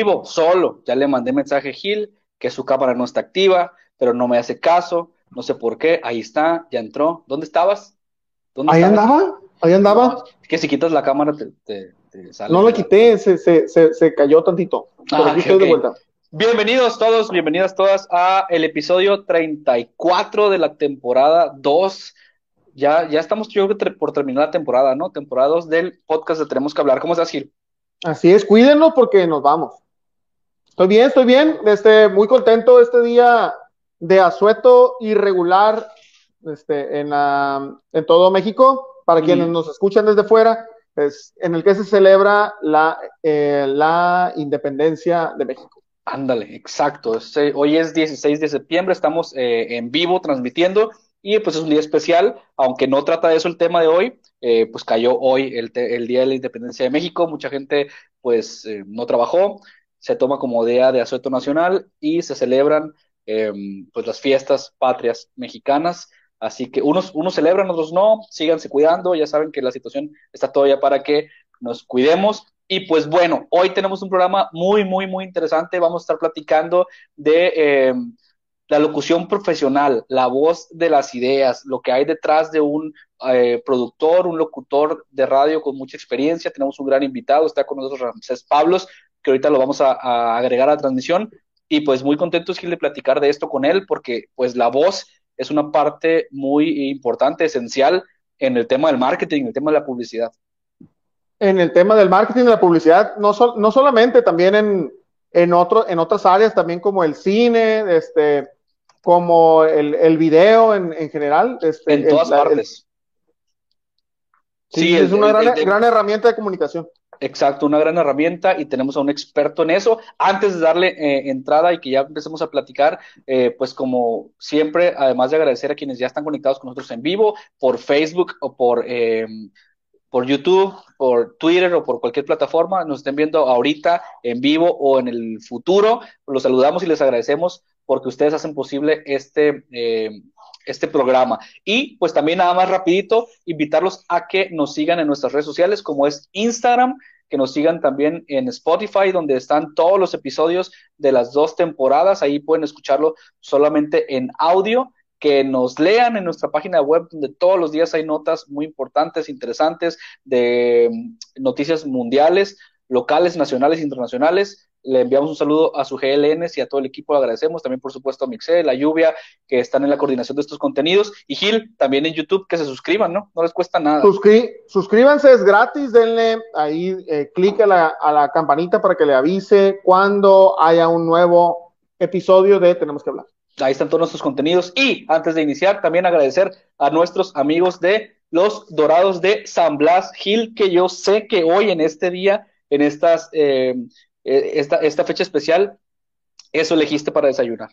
Vivo, solo. Ya le mandé mensaje a Gil que su cámara no está activa, pero no me hace caso. No sé por qué. Ahí está, ya entró. ¿Dónde estabas? ¿Dónde ahí andaba, ahí andaba. que si quitas la cámara te, sale. No la quité, se, se, se, cayó tantito. Ah, aquí estoy de vuelta. Bienvenidos todos, bienvenidas todas a el episodio 34 de la temporada 2. Ya, ya estamos, yo creo por terminar la temporada, ¿no? Temporada 2 del podcast de Tenemos que hablar. ¿Cómo estás, Gil? Así es, cuídenlo porque nos vamos. Estoy bien, estoy bien, este, muy contento este día de asueto irregular este, en, en todo México, para quienes nos escuchan desde fuera, es en el que se celebra la, eh, la independencia de México. Ándale, exacto. Este, hoy es 16 de septiembre, estamos eh, en vivo transmitiendo y pues es un día especial, aunque no trata de eso el tema de hoy, eh, pues cayó hoy el, el, Día de la Independencia de México, mucha gente pues eh, no trabajó, se toma como día de asueto nacional y se celebran em, pues las fiestas patrias mexicanas, así que unos, unos celebran, otros no, síganse cuidando, ya saben que la situación está todavía para que nos cuidemos. Y pues bueno, hoy tenemos un programa muy, muy, muy interesante, vamos a estar platicando de... Em, la locución profesional, la voz de las ideas, lo que hay detrás de un eh, productor, un locutor de radio con mucha experiencia. Tenemos un gran invitado, está con nosotros Ramsés Pablos, que ahorita lo vamos a, agregar a la transmisión. Y pues muy contentos de platicar de esto con él, porque pues la voz es una parte muy importante, esencial en el tema del marketing, en el tema de la publicidad. En el tema del marketing y la publicidad, no, no solamente, también en, en, otro, en otras áreas, también como el cine, este, como el, el video en, en general. Este, en todas partes. sí, es una gran, gran herramienta de comunicación. Exacto, una gran herramienta y tenemos a un experto en eso. Antes de darle eh, entrada y que ya empecemos a platicar, eh, pues como siempre, además de agradecer a quienes ya están conectados con nosotros en vivo, por Facebook o por, eh, por YouTube, por Twitter o por cualquier plataforma, nos estén viendo ahorita en vivo o en el futuro, los saludamos y les agradecemos porque ustedes hacen posible este, eh, este programa. Y pues también nada más rapidito, invitarlos a que nos sigan en nuestras redes sociales como es Instagram, que nos sigan también en Spotify, donde están todos los episodios de las dos temporadas. Ahí pueden escucharlo solamente en audio que nos lean en nuestra página web, donde todos los días hay notas muy importantes, interesantes, de mm, noticias mundiales, locales, nacionales, internacionales. Le enviamos un saludo a su GLN y a todo el equipo, le agradecemos. También, por supuesto, a Mixel, a Lluvia, que están en la coordinación de estos contenidos. Y Gil, también en YouTube, que se suscriban, ¿no? No les cuesta nada. suscríbanse, es gratis, denle ahí, eh, clic a la, a la campanita para que le avise cuando haya un nuevo episodio de Tenemos que hablar. Ahí están todos nuestros contenidos. Y antes de iniciar, también agradecer a nuestros amigos de los Dorados de San Blas Gil, que yo sé que hoy en este día, en estas eh, eh, esta, esta fecha especial, eso elegiste para desayunar.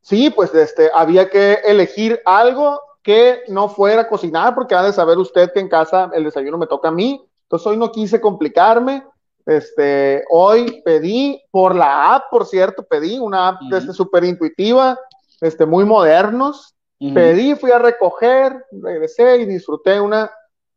Sí, pues este, había que elegir algo que no fuera cocinar, porque ha de saber usted que en casa el desayuno me toca a mí. Entonces hoy no quise complicarme. Este, hoy pedí por la app, por cierto, pedí una app uh súper intuitiva, este, muy modernos. Pedí, fui a recoger, regresé y disfruté una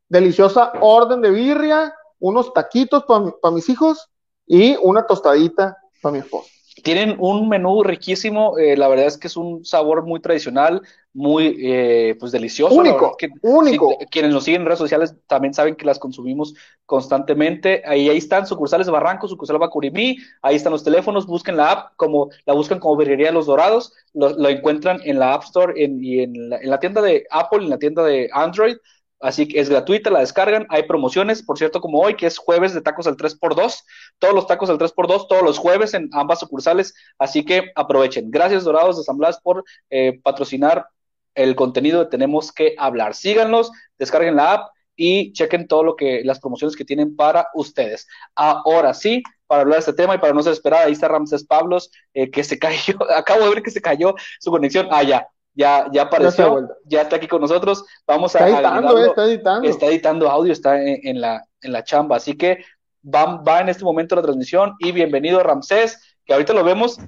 deliciosa orden de birria, unos taquitos para mis hijos y una tostadita para mi esposa. Tienen un menú riquísimo, eh, la verdad es que es un sabor muy tradicional, muy eh, pues delicioso. Único, único. quienes nos siguen en redes sociales también saben que las consumimos constantemente. Ahí, ahí están sucursales de Barranco, sucursal Bacurimí, ahí están los teléfonos, busquen la app, como la buscan como Birrería Los Dorados, lo, encuentran en la App Store y en la, en la tienda de Apple, en la tienda de Android, Así que es gratuita, la descargan. Hay promociones, por cierto, como hoy, que es jueves de tacos al 3x2. Todos los tacos al 3x2, todos los jueves en ambas sucursales. Así que aprovechen. Gracias, Dorados de San Blas, por eh, patrocinar el contenido de Tenemos que hablar. Síganlos, descarguen la app y chequen todo lo que, las promociones que tienen para ustedes. Ahora sí, para hablar de este tema y para no ser esperada, ahí está Ramses Pablos, eh, que se cayó, acabo de ver que se cayó su conexión. Ah, ya, ya, ya apareció, ya, está aquí con nosotros. Vamos a editando, eh, está editando. Está editando audio, está en, la, en la chamba. Así que va, va en este momento la transmisión y bienvenido Ramsés, que ahorita lo vemos.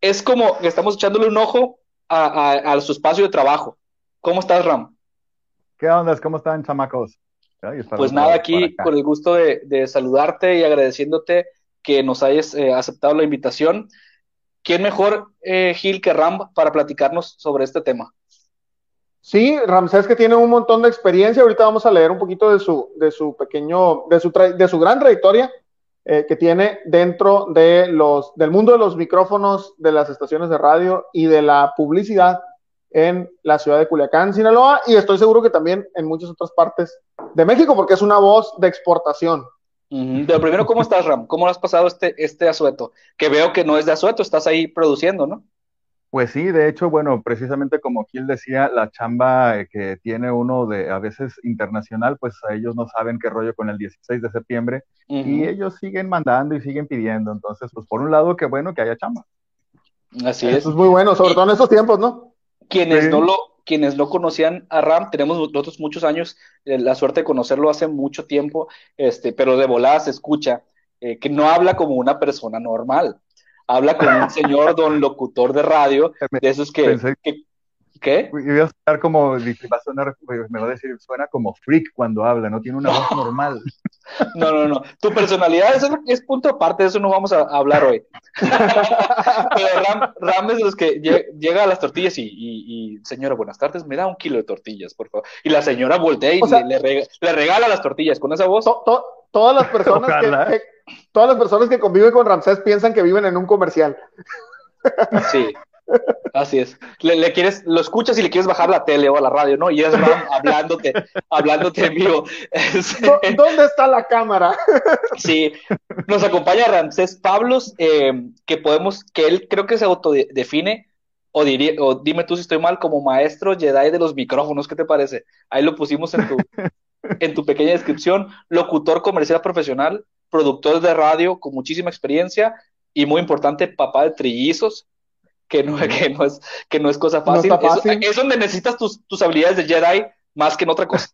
es como que estamos echándole un ojo a, su espacio de trabajo. ¿Cómo estás, Ram? ¿Qué onda? ¿Cómo están, chamacos? Pues nada, aquí con el gusto de, de saludarte y agradeciéndote que nos hayas eh, aceptado la invitación. ¿Quién mejor, eh, Gil, que Ram para platicarnos sobre este tema? Sí, Ramsés que tiene un montón de experiencia. Ahorita vamos a leer un poquito de su, de su pequeño, de su, de su gran trayectoria eh, que tiene dentro de los, del mundo de los micrófonos, de las estaciones de radio y de la publicidad en la ciudad de Culiacán, Sinaloa, y estoy seguro que también en muchas otras partes de México, porque es una voz de exportación. Pero primero, ¿cómo estás, Ram? ¿Cómo has pasado este, este asueto? Que veo que no es de asueto, estás ahí produciendo, ¿no? Pues sí, de hecho, bueno, precisamente como Gil decía, la chamba eh, que tiene uno de a veces internacional, pues a ellos no saben qué rollo con el 16 de septiembre y ellos siguen mandando y siguen pidiendo. Entonces, pues por un lado, qué bueno que haya chamba. Así es. Eso es muy bueno, sobre todo en estos tiempos, ¿no? Quienes no lo, quienes no conocían a Ram, tenemos nosotros muchos años, eh, la suerte de conocerlo hace mucho tiempo, este, pero de volada se escucha eh, que no habla como una persona normal habla con un señor don locutor de radio, de esos que... ¿Qué? Iba a estar como, va a sonar, me va a decir, suena como freak cuando habla, no tiene una voz normal. No, no, no. Tu personalidad es, es punto aparte, de eso no vamos a, hablar hoy. Pero Ram, es los que llega a las tortillas y, y, señora, buenas tardes, me da un kilo de tortillas, por favor. Y la señora voltea y le, le, regala las tortillas con esa voz. todas las personas que, todas las personas que conviven con Ramsés piensan que viven en un comercial. Sí, así es. Le, quieres, lo escuchas y le quieres bajar la tele o la radio, ¿no? Y es Ram hablándote, hablándote en vivo. ¿Dónde está la cámara? Sí, nos acompaña Ramsés Pablos, eh, que podemos, que él creo que se autodefine, o, diría, o dime tú si estoy mal, como maestro Jedi de los micrófonos, ¿qué te parece? Ahí lo pusimos en tu, en tu pequeña descripción, locutor comercial profesional, productor de radio con muchísima experiencia y muy importante, papá de trillizos, que no, que no, es, que no es cosa fácil. Es, donde necesitas tus, tus habilidades de Jedi más que en otra cosa.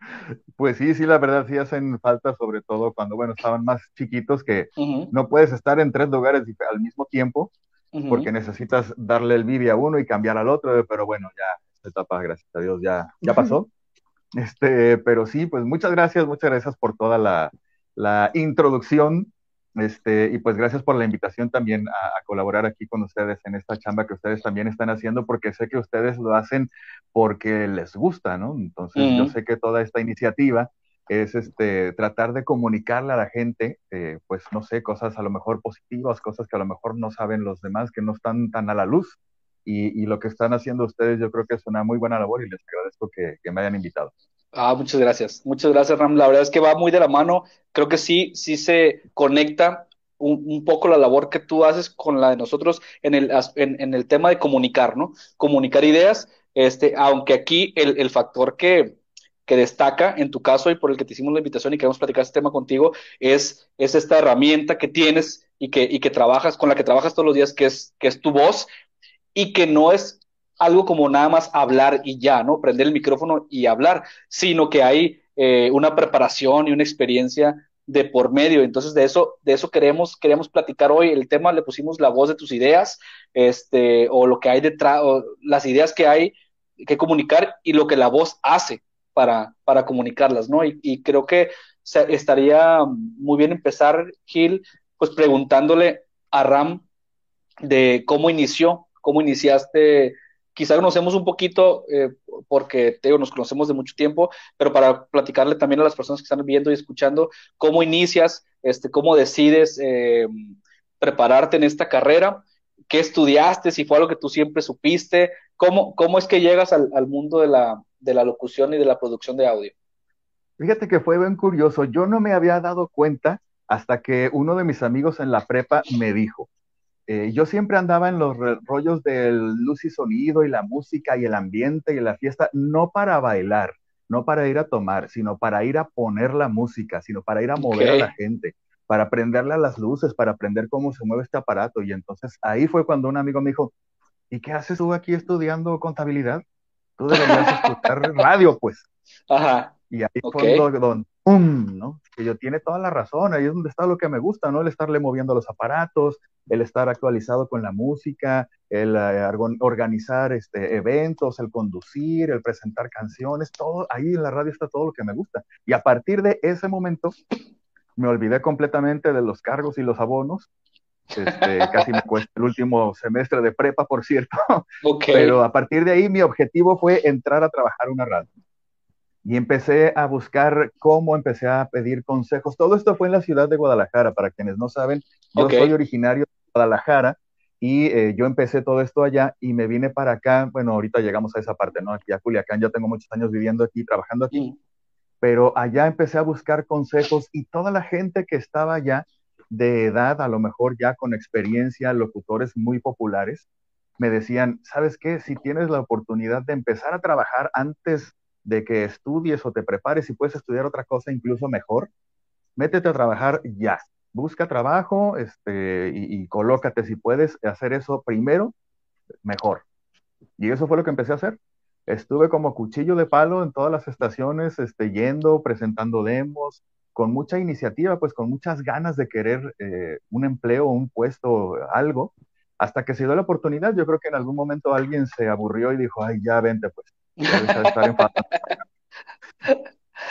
Pues sí, sí, la verdad sí hacen falta, sobre todo cuando, bueno, estaban más chiquitos, que no puedes estar en tres lugares al mismo tiempo, porque necesitas darle el bibi a uno y cambiar al otro, pero bueno, ya esta etapa, gracias a Dios, ya, ya pasó. Este, pero sí, pues muchas gracias, muchas gracias por toda la, la introducción. Este, y pues gracias por la invitación también a, colaborar aquí con ustedes en esta chamba que ustedes también están haciendo, porque sé que ustedes lo hacen porque les gusta, ¿no? Entonces yo sé que toda esta iniciativa es este, tratar de comunicarle a la gente, eh, pues no sé, cosas a lo mejor positivas, cosas que a lo mejor no saben los demás, que no están tan a la luz. Y, lo que están haciendo ustedes yo creo que es una muy buena labor y les agradezco que me hayan invitado. Ah, muchas gracias. Muchas gracias, Ram. La verdad es que va muy de la mano. Creo que sí, sí se conecta un, poco la labor que tú haces con la de nosotros en el, en, el tema de comunicar, ¿no? Comunicar ideas, este, aunque aquí el, el factor que, que destaca en tu caso y por el que te hicimos la invitación y queremos platicar este tema contigo es, es esta herramienta que tienes y que, y que trabajas, con la que trabajas todos los días, que es, que es tu voz y que no es algo como nada más hablar y ya, ¿no? Prender el micrófono y hablar, sino que hay eh, una preparación y una experiencia de por medio. Entonces, de eso, de eso queremos, queremos platicar hoy. El tema le pusimos la voz de tus ideas, este, o lo que hay detrás, o las ideas que hay que comunicar y lo que la voz hace para, para comunicarlas, ¿no? Y, y creo que estaría muy bien empezar, Gil, pues preguntándole a Ram de cómo inició, cómo iniciaste quizá conocemos un poquito eh, porque te nos conocemos de mucho tiempo, pero para platicarle también a las personas que están viendo y escuchando cómo inicias, este, cómo decides eh, prepararte en esta carrera, qué estudiaste, si fue algo que tú siempre supiste, cómo, cómo es que llegas al, al mundo de la, de la locución y de la producción de audio. Fíjate que fue bien curioso, yo no me había dado cuenta hasta que uno de mis amigos en la prepa me dijo, eh, yo siempre andaba en los rollos del luz y sonido y la música y el ambiente y la fiesta, no para bailar, no para ir a tomar, sino para ir a poner la música, sino para ir a mover a la gente, para prenderle a las luces, para aprender cómo se mueve este aparato. Y entonces ahí fue cuando un amigo me dijo, ¿y qué haces tú aquí estudiando contabilidad? Tú deberías escuchar radio, pues. Ajá. Y ahí fue donde, ¡pum! ¿no? Que yo tiene toda la razón, ahí es donde está lo que me gusta, ¿no? El estarle moviendo los aparatos, el estar actualizado con la música, el eh, organizar este, eventos, el conducir, el presentar canciones, todo, ahí en la radio está todo lo que me gusta. Y a partir de ese momento, me olvidé completamente de los cargos y los abonos. Este, casi me cuesta el último semestre de prepa, por cierto. Pero a partir de ahí mi objetivo fue entrar a trabajar una radio. Y empecé a buscar cómo, empecé a pedir consejos. Todo esto fue en la ciudad de Guadalajara. Para quienes no saben, yo soy originario de Guadalajara y eh, yo empecé todo esto allá y me vine para acá. Bueno, ahorita llegamos a esa parte, ¿no? Aquí a Culiacán, yo tengo muchos años viviendo aquí, trabajando aquí. Mm. Pero allá empecé a buscar consejos y toda la gente que estaba allá de edad, a lo mejor ya con experiencia, locutores muy populares, me decían, ¿sabes qué? Si tienes la oportunidad de empezar a trabajar antes de que estudies o te prepares y puedes estudiar otra cosa incluso mejor, métete a trabajar ya busca trabajo este, y, colócate si puedes hacer eso primero, mejor. Y eso fue lo que empecé a hacer. Estuve como cuchillo de palo en todas las estaciones, este, yendo, presentando demos, con mucha iniciativa, pues con muchas ganas de querer eh, un empleo, un puesto, algo, hasta que se dio la oportunidad. Yo creo que en algún momento alguien se aburrió y dijo, ay, ya vente, pues, estar en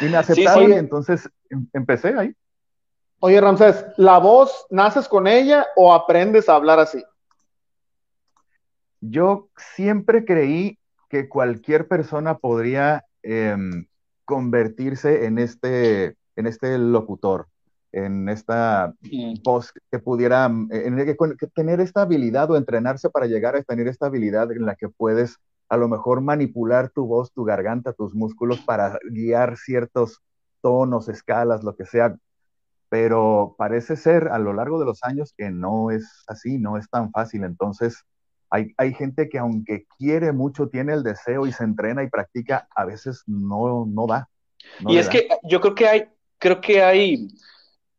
Y me aceptaron y entonces em, empecé ahí. Oye, Ramsés, ¿la voz naces con ella o aprendes a hablar así? Yo siempre creí que cualquier persona podría em, convertirse en este, en este locutor, en esta voz que pudiera tener esta habilidad o entrenarse para llegar a tener esta habilidad en la que puedes a lo mejor manipular tu voz, tu garganta, tus músculos para guiar ciertos tonos, escalas, lo que sea, pero parece ser a lo largo de los años que no es así, no es tan fácil. Entonces, hay, hay, gente que aunque quiere mucho, tiene el deseo y se entrena y practica, a veces no, no da. y es que yo creo que hay, creo que hay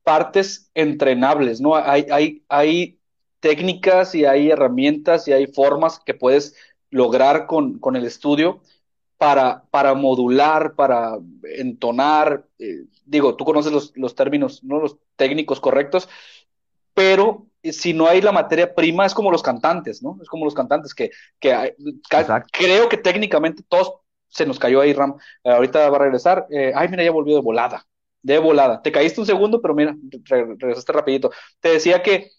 partes entrenables, ¿no? Hay, hay, hay técnicas y hay herramientas y hay formas que puedes lograr con, con el estudio para, para modular, para entonar, eh, digo, tú conoces los, los, términos, ¿no? Los técnicos correctos, pero si no hay la materia prima, es como los cantantes, ¿no? Es como los cantantes que, que creo que técnicamente todos se nos cayó ahí, Ram. Eh, ahorita va a regresar. Eh, ay, mira, ya volvió de volada. De volada. Te caíste un segundo, pero mira, regresaste rapidito. Te decía que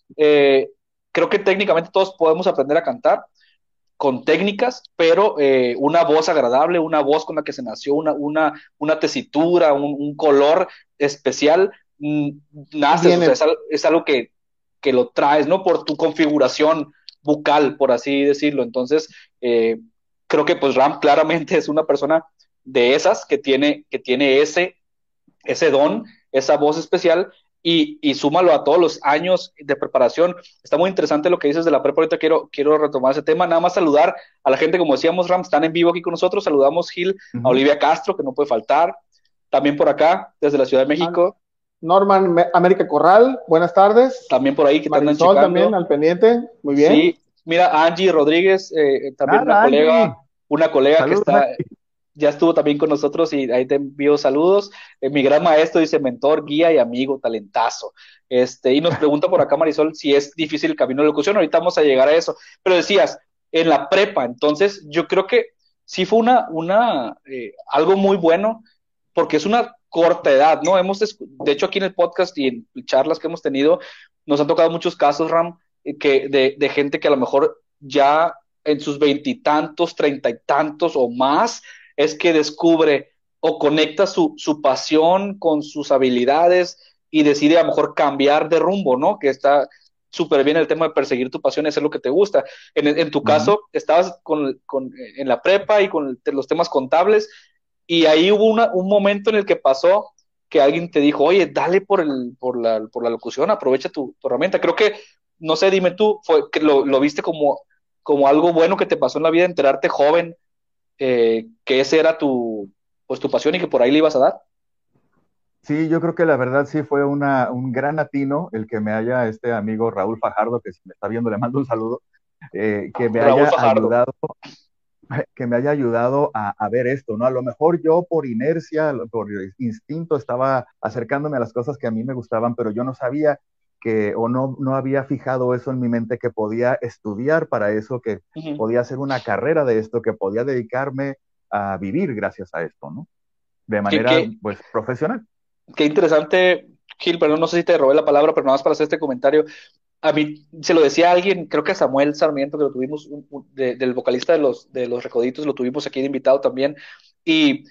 creo que técnicamente todos podemos aprender a cantar con técnicas, pero eh, una voz agradable, una voz con la que se nació, una, una, una tesitura, un, color especial, mm, nace, es, algo que, que, lo traes, ¿no? Por tu configuración bucal, por así decirlo. Entonces, eh, creo que pues Ram claramente es una persona de esas que tiene, que tiene ese, ese don, esa voz especial, y, y, súmalo a todos los años de preparación. Está muy interesante lo que dices de la prepa. Ahorita quiero, quiero retomar ese tema. Nada más saludar a la gente, como decíamos, Ram, están en vivo aquí con nosotros. Saludamos, Gil, a Olivia Castro, que no puede faltar. También por acá, desde la Ciudad de México. Norman América Corral, buenas tardes. También por ahí, que Marisol también, al pendiente. Muy bien. Sí, mira, Angie Rodríguez, eh, también una colega, una colega que está, ya estuvo también con nosotros y ahí te envío saludos. Eh, mi gran maestro dice mentor, guía y amigo, talentazo. Este, y nos pregunta por acá Marisol si es difícil el camino de locución. Ahorita vamos a llegar a eso. Pero decías, en la prepa, entonces yo creo que sí fue una, una eh, algo muy bueno, porque es una corta edad, ¿no? Hemos, de hecho, aquí en el podcast y en charlas que hemos tenido, nos han tocado muchos casos, Ram, eh, que de, de gente que a lo mejor ya en sus veintitantos, treinta y tantos o más, es que descubre o conecta su, su pasión con sus habilidades y decide a lo mejor cambiar de rumbo, ¿no? Que está súper bien el tema de perseguir tu pasión, hacer lo que te gusta. En, tu caso, estabas con, con, en la prepa y con los temas contables y ahí hubo una, un momento en el que pasó que alguien te dijo, oye, dale por, el, por, la, por la locución, aprovecha tu, herramienta. Creo que, no sé, dime tú, fue que lo, lo, viste como, como algo bueno que te pasó en la vida, enterarte joven eh, que ese era tu, pues, tu pasión y que por ahí le ibas a dar. Sí, yo creo que la verdad sí fue una, un gran atino el que me haya este amigo Raúl Fajardo, que si me está viendo le mando un saludo, eh, que me haya ayudado que me haya ayudado a, a, ver esto, ¿no? A lo mejor yo por inercia, por instinto estaba acercándome a las cosas que a mí me gustaban, pero yo no sabía que o no, no había fijado eso en mi mente, que podía estudiar para eso, que podía hacer una carrera de esto, que podía dedicarme a vivir gracias a esto, ¿no? De manera, pues, profesional. Qué interesante Gil, perdón, no sé si te robé la palabra, pero nada más para hacer este comentario. A mí se lo decía alguien, creo que a Samuel Sarmiento, que lo tuvimos, del vocalista de los, de los Recoditos, lo tuvimos aquí de invitado también, y,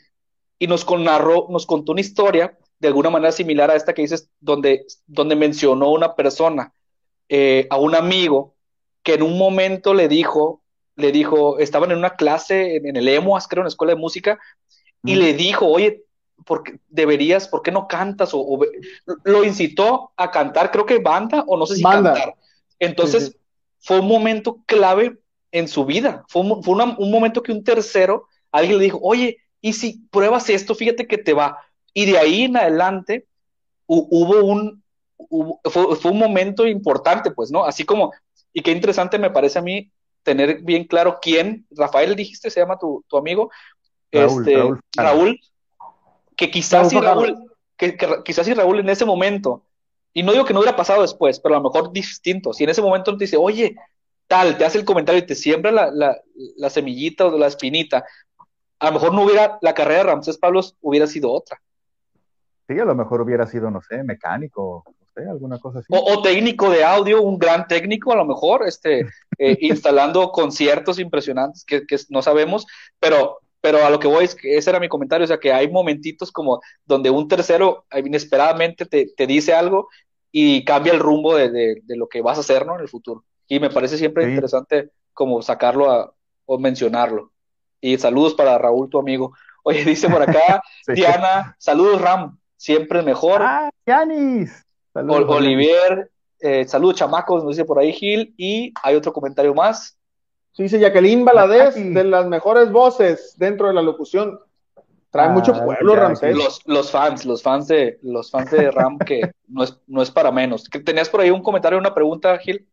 y nos, narró, nos contó una historia de alguna manera similar a esta que dices, donde, donde mencionó una persona, eh, a un amigo, que en un momento le dijo, le dijo, estaban en una clase en, el EMOAS, creo, en la escuela de música, y le dijo, oye, ¿por qué deberías, por qué no cantas? O, lo incitó a cantar, creo que banda, o no sé si cantar. Entonces, fue un momento clave en su vida. Fue, un, fue un momento que un tercero, alguien le dijo, oye, y si pruebas esto, fíjate que te va. Y de ahí en adelante hubo un, fue, fue, un momento importante, pues, ¿no? Así como, y qué interesante me parece a mí tener bien claro quién, Rafael dijiste, se llama tu, tu amigo, Raúl, este, Raúl, que quizás si Raúl, que, quizás si Raúl en ese momento, y no digo que no hubiera pasado después, pero a lo mejor distinto, si en ese momento te dice, oye, tal, te hace el comentario y te siembra la, la, la semillita o la espinita, a lo mejor no hubiera, la carrera de Ramsés Pablos hubiera sido otra. Sí, a lo mejor hubiera sido, no sé, mecánico, alguna cosa así. O, técnico de audio, un gran técnico a lo mejor, este, eh, instalando conciertos impresionantes que, no sabemos, pero, pero a lo que voy es que ese era mi comentario, o sea que hay momentitos como donde un tercero inesperadamente te, dice algo y cambia el rumbo de, lo que vas a hacer, ¿no? En el futuro. Y me parece siempre interesante como sacarlo o mencionarlo. Y saludos para Raúl, tu amigo. Oye, dice por acá, Diana, saludos Ram, siempre mejor. Ah, Yanis. Olivier, eh, saludos chamacos, nos dice por ahí Gil, y hay otro comentario más. Sí, dice Jacqueline Baladés, de las mejores voces dentro de la locución. Trae mucho ah, pueblo, Ramsés. Los, los, fans, los fans de, los fans de Ram, que no es, no es para menos. ¿Tenías por ahí un comentario, una pregunta, Gil?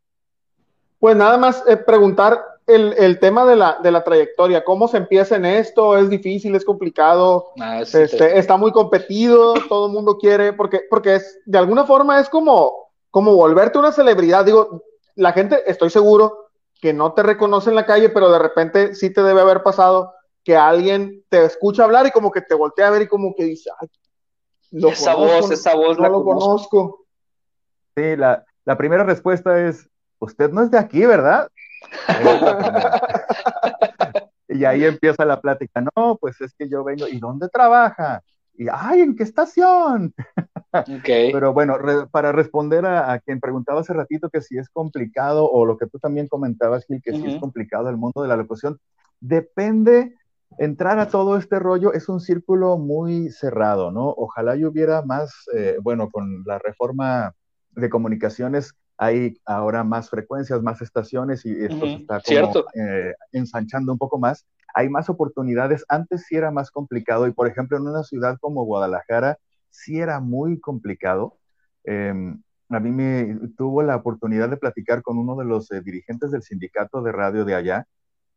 Pues nada más eh, preguntar el, el, tema de la, de la trayectoria, cómo se empieza en esto, es difícil, es complicado, ah, este, está muy competido, todo el mundo quiere, porque, porque es, de alguna forma es como, como volverte una celebridad, digo, la gente, estoy seguro que no te reconoce en la calle, pero de repente sí te debe haber pasado que alguien te escucha hablar y como que te voltea a ver y como que dice, Ay, esa voz, esa voz no la lo conozco. Sí, la, la primera respuesta es, usted no es de aquí, ¿verdad? y ahí empieza la plática, no, pues es que yo vengo, ¿y dónde trabaja? Y, ay, ¿en qué estación? Pero bueno, para responder a, quien preguntaba hace ratito que si es complicado, o lo que tú también comentabas, Gil, que si es complicado el mundo de la locución, depende, entrar a todo este rollo es un círculo muy cerrado, ¿no? Ojalá yo hubiera más, eh, bueno, con la reforma de comunicaciones, hay ahora más frecuencias, más estaciones y esto se está como, eh, ensanchando un poco más. Hay más oportunidades. Antes sí era más complicado y, por ejemplo, en una ciudad como Guadalajara sí era muy complicado. Em, a mí me tuvo la oportunidad de platicar con uno de los eh, dirigentes del sindicato de radio de allá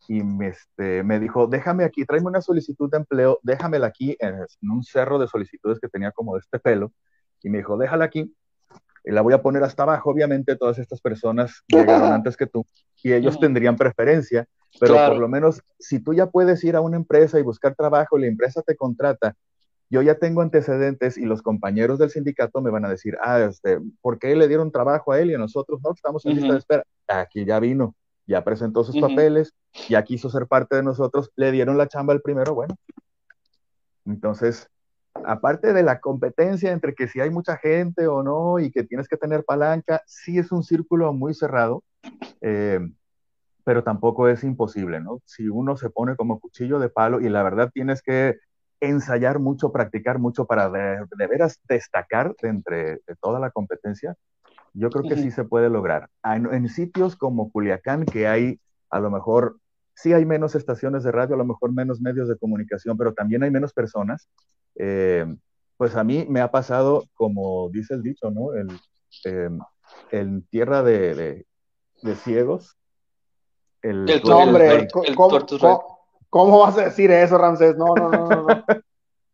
y me, este, me dijo, déjame aquí, tráeme una solicitud de empleo, déjamela aquí en, en un cerro de solicitudes que tenía como de este pelo. Y me dijo, déjala aquí la voy a poner hasta abajo, obviamente todas estas personas llegaron antes que tú y ellos tendrían preferencia, pero por lo menos si tú ya puedes ir a una empresa y buscar trabajo y la empresa te contrata, yo ya tengo antecedentes y los compañeros del sindicato me van a decir, ah, este, ¿por qué le dieron trabajo a él y a nosotros no? Estamos en lista de espera. Aquí ya vino, ya presentó sus papeles, ya quiso ser parte de nosotros, le dieron la chamba el primero, bueno. Entonces, aparte de la competencia entre que si hay mucha gente o no y que tienes que tener palanca, sí es un círculo muy cerrado, eh, pero tampoco es imposible, ¿no? Si uno se pone como cuchillo de palo y la verdad tienes que ensayar mucho, practicar mucho para de, veras destacar entre de toda la competencia, yo creo que sí se puede lograr. En, en sitios como Culiacán, que hay a lo mejor sí hay menos estaciones de radio, a lo mejor menos medios de comunicación, pero también hay menos personas. Eh, pues a mí me ha pasado, como dice el dicho, ¿no? El, em, en tierra de, ciegos. El, el hombre, ¿cómo, vas a decir eso, Ramsés? No, no, no, no.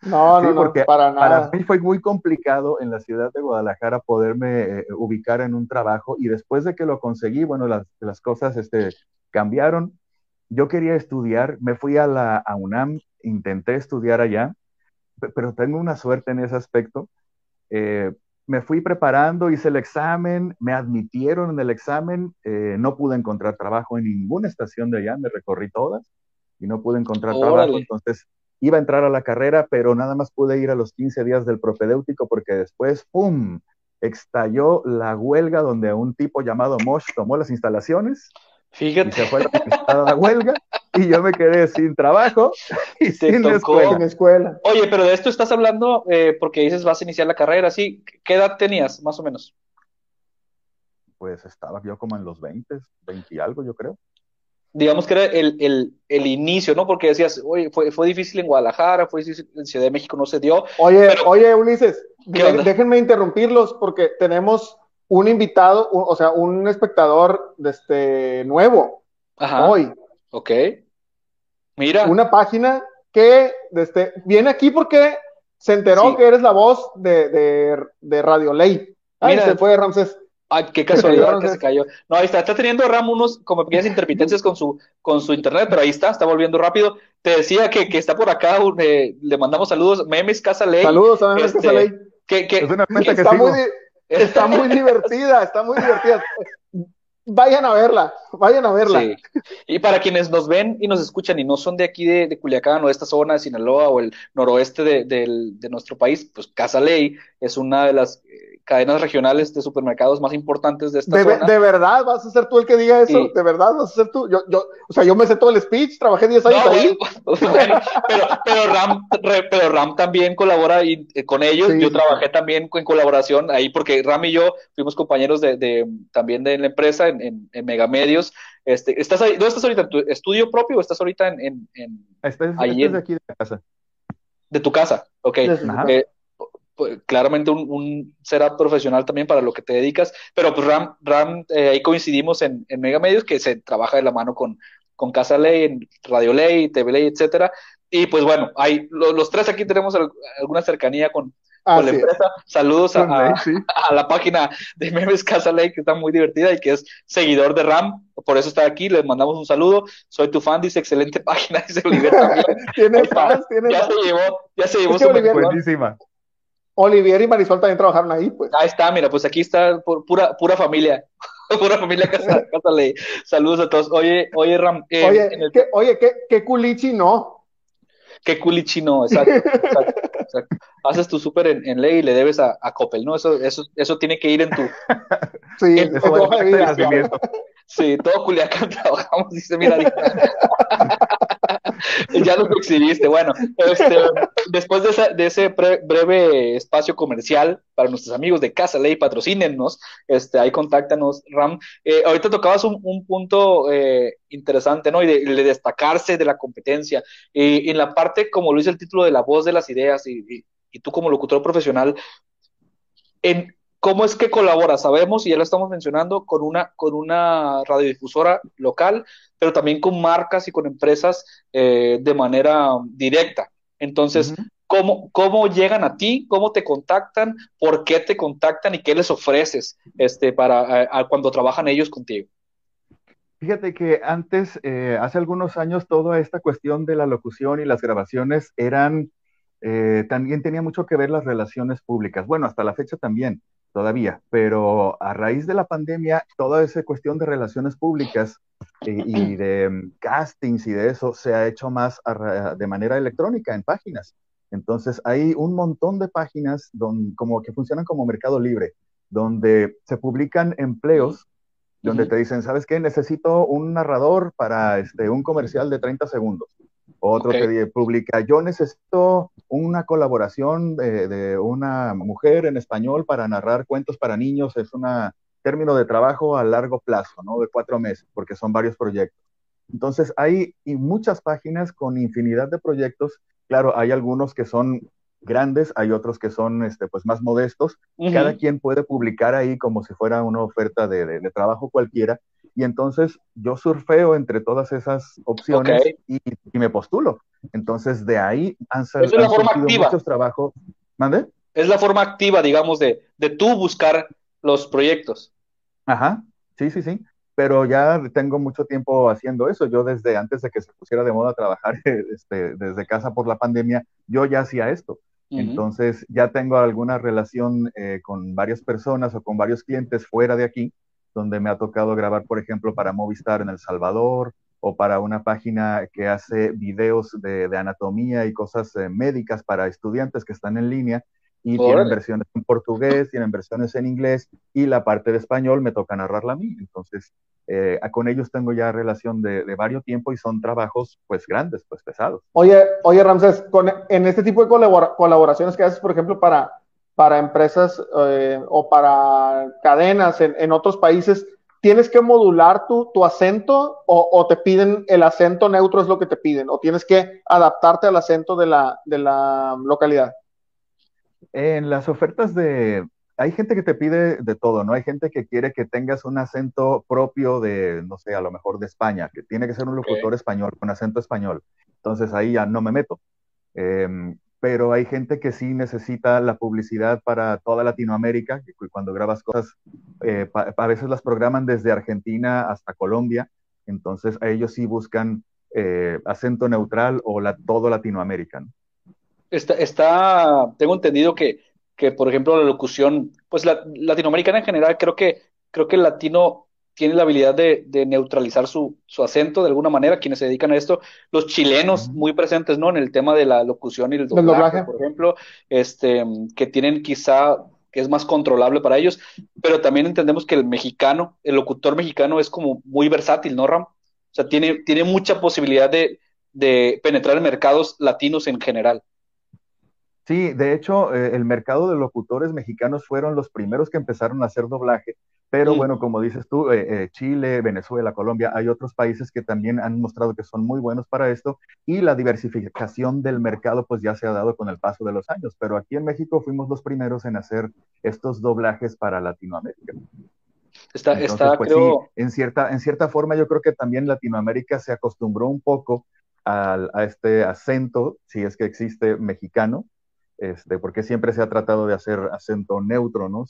No, no, porque para nada. Para mí fue muy complicado en la ciudad de Guadalajara poderme eh, ubicar en un trabajo y después de que lo conseguí, bueno, las, las cosas este, cambiaron. Yo quería estudiar, me fui a la a UNAM, intenté estudiar allá pero tengo una suerte en ese aspecto. Eh, me fui preparando, hice el examen, me admitieron en el examen, eh, no pude encontrar trabajo en ninguna estación de allá, me recorrí todas y no pude encontrar trabajo, entonces iba a entrar a la carrera, pero nada más pude ir a los 15 días del propedéutico porque después, ¡pum!, estalló la huelga donde un tipo llamado Mosh tomó las instalaciones Fíjate. Y se fue a la huelga y yo me quedé sin trabajo y sin, escuela. Oye, pero de esto estás hablando eh, porque dices vas a iniciar la carrera, ¿sí? ¿Qué edad tenías, más o menos? Pues estaba yo como en los 20, 20 y algo, yo creo. Digamos que era el, el, el inicio, ¿no? Porque decías, oye, fue, fue difícil en Guadalajara, fue difícil en Ciudad de México, no se dio. Oye, oye, Ulises, déjenme interrumpirlos porque tenemos un invitado, o sea, un espectador de este nuevo Ajá. hoy. Ok. Mira. Una página que este, viene aquí porque se enteró que eres la voz de, de, de Radio Ley. Ay, Mira, se fue Ramses. Ay, qué casualidad que se cayó. No, ahí está, está teniendo Ram unos como pequeñas intermitencias con su, con su internet, pero ahí está, está volviendo rápido. Te decía que, que está por acá, eh, le mandamos saludos, Memes Casa Ley. Saludos a Memes Casa Ley. Que, que, es una que, que está muy, Está muy divertida, está muy divertida. Vayan a verla, vayan a verla. Y para quienes nos ven y nos escuchan y no son de aquí de, Culiacán o de esta zona de Sinaloa o el noroeste de, de, de nuestro país, pues Casa Ley es una de las eh, cadenas regionales de supermercados más importantes de esta de, zona. ¿De verdad vas a ser tú el que diga eso? ¿De verdad vas a ser tú? Yo, yo, o sea, yo me sé todo el speech, trabajé 10 años ahí. Bueno, pero, pero, Ram, pero Ram también colabora y, eh, con ellos. Sí, yo sí. trabajé también en colaboración ahí porque Ram y yo fuimos compañeros de, de también de la empresa en, en, en Megamedios. Este, ¿estás ahí, ¿Dónde estás ahorita? ¿En tu estudio propio o estás ahorita en...? en, en estás, ahí estás aquí de la casa. De tu casa, ok. Eh, pues, claramente un, un setup profesional también para lo que te dedicas, pero pues Ram, Ram eh, ahí coincidimos en, en Mega Medios que se trabaja de la mano con, con Casa Ley, en Radio Ley, TV Ley, etcétera, y pues bueno, hay, lo, los tres aquí tenemos alguna cercanía con, Ah, con la empresa. Saludos a, a, sí. a, la página de Memes Casa Ley, que está muy divertida y que es seguidor de RAM. Por eso está aquí. Les mandamos un saludo. Soy tu fan, dice excelente página, dice Oliver también. tiene fans, tiene Ya se llevó, ya se llevó es su buenísima. Olivier y Marisol también trabajaron ahí, pues. Ahí está, mira, pues aquí está por, pura, pura familia. pura familia Casa, Casa Ley. Saludos a todos. Oye, oye, Ram. Eh, oye, el... ¿qué, oye, ¿qué, qué culichi no? qué culichino, exacto, exacto, exacto. Haces tu súper en, en, ley y le debes a, a, Coppel, ¿no? Eso, eso, eso tiene que ir en tu... Sí, en, eso sí, todo Culiacán trabajamos, dice, mira, ya lo exhibiste. Bueno, este, después de, ese breve espacio comercial para nuestros amigos de Casa Ley, patrocínennos, este, ahí contáctanos, Ram. Eh, ahorita tocabas un, un punto eh, interesante, ¿no? Y de, de, destacarse de la competencia. Y, en la parte, como lo dice el título de la voz de las ideas, y, y, y tú como locutor profesional, en ¿Cómo es que colabora? Sabemos, y ya lo estamos mencionando, con una, con una radiodifusora local, pero también con marcas y con empresas eh, de manera directa. Entonces, uh -huh. ¿cómo, ¿cómo llegan a ti? ¿Cómo te contactan? ¿Por qué te contactan? ¿Y qué les ofreces este, para, a, a cuando trabajan ellos contigo? Fíjate que antes, eh, hace algunos años, toda esta cuestión de la locución y las grabaciones eran, eh, también tenía mucho que ver las relaciones públicas. Bueno, hasta la fecha también todavía, pero a raíz de la pandemia, toda esa cuestión de relaciones públicas y, y de um, castings y de eso se ha hecho más a, de manera electrónica en páginas. Entonces hay un montón de páginas don, como que funcionan como mercado libre, donde se publican empleos, donde uh -huh. te dicen, ¿sabes qué? Necesito un narrador para este, un comercial de 30 segundos. Otro okay. te publica, yo necesito una colaboración de, de, una mujer en español para narrar cuentos para niños. Es un término de trabajo a largo plazo, ¿no? De cuatro meses, porque son varios proyectos. Entonces, hay muchas páginas con infinidad de proyectos. Claro, hay algunos que son grandes, hay otros que son este, pues, más modestos. Uh -huh. Cada quien puede publicar ahí como si fuera una oferta de, de, de trabajo cualquiera y entonces yo surfeo entre todas esas opciones okay. y, y, me postulo. Entonces de ahí han, es activa. muchos trabajos. ¿Mande? Es la forma activa, digamos, de, de tú buscar los proyectos. Ajá, sí, sí, sí. Pero ya tengo mucho tiempo haciendo eso. Yo desde antes de que se pusiera de moda trabajar este, desde casa por la pandemia, yo ya hacía esto. Entonces ya tengo alguna relación eh, con varias personas o con varios clientes fuera de aquí, donde me ha tocado grabar, por ejemplo, para Movistar en El Salvador o para una página que hace videos de, anatomía y cosas eh, médicas para estudiantes que están en línea y tienen versiones en portugués, tienen versiones en inglés y la parte de español me toca narrarla a mí. Entonces, eh, con ellos tengo ya relación de, varios tiempo y son trabajos pues grandes, pues pesados. Oye, oye Ramses, con, en este tipo de colaboraciones que haces, por ejemplo, para, para empresas eh, o para cadenas en, en, otros países, ¿tienes que modular tu, tu acento o, o, te piden el acento neutro es lo que te piden? ¿O tienes que adaptarte al acento de la, de la localidad? En las ofertas de... Hay gente que te pide de todo, ¿no? Hay gente que quiere que tengas un acento propio de, no sé, a lo mejor de España, que tiene que ser un locutor español, con acento español. Entonces ahí ya no me meto. Em, pero hay gente que sí necesita la publicidad para toda Latinoamérica, cuando grabas cosas, eh, a veces las programan desde Argentina hasta Colombia, entonces a ellos sí buscan eh, acento neutral o todo Latinoamérica. ¿no? está, está tengo entendido que, que, por ejemplo, la locución, pues la latinoamericana en general, creo que, creo que el latino tiene la habilidad de, de neutralizar su, su, acento de alguna manera, quienes se dedican a esto, los chilenos muy presentes, ¿no? En el tema de la locución y el doblaje, por ejemplo, este, que tienen quizá que es más controlable para ellos, pero también entendemos que el mexicano, el locutor mexicano es como muy versátil, ¿no, Ram? O sea, tiene, tiene mucha posibilidad de, de penetrar en mercados latinos en general. Sí, de hecho, eh, el mercado de locutores mexicanos fueron los primeros que empezaron a hacer doblaje, pero bueno, como dices tú, eh, eh, Chile, Venezuela, Colombia, hay otros países que también han mostrado que son muy buenos para esto y la diversificación del mercado pues ya se ha dado con el paso de los años, pero aquí en México fuimos los primeros en hacer estos doblajes para Latinoamérica. Está, está pues, creo... en, cierta, en cierta forma yo creo que también Latinoamérica se acostumbró un poco a este acento, si es que existe mexicano, este, porque siempre se ha tratado de hacer acento neutro, ¿no?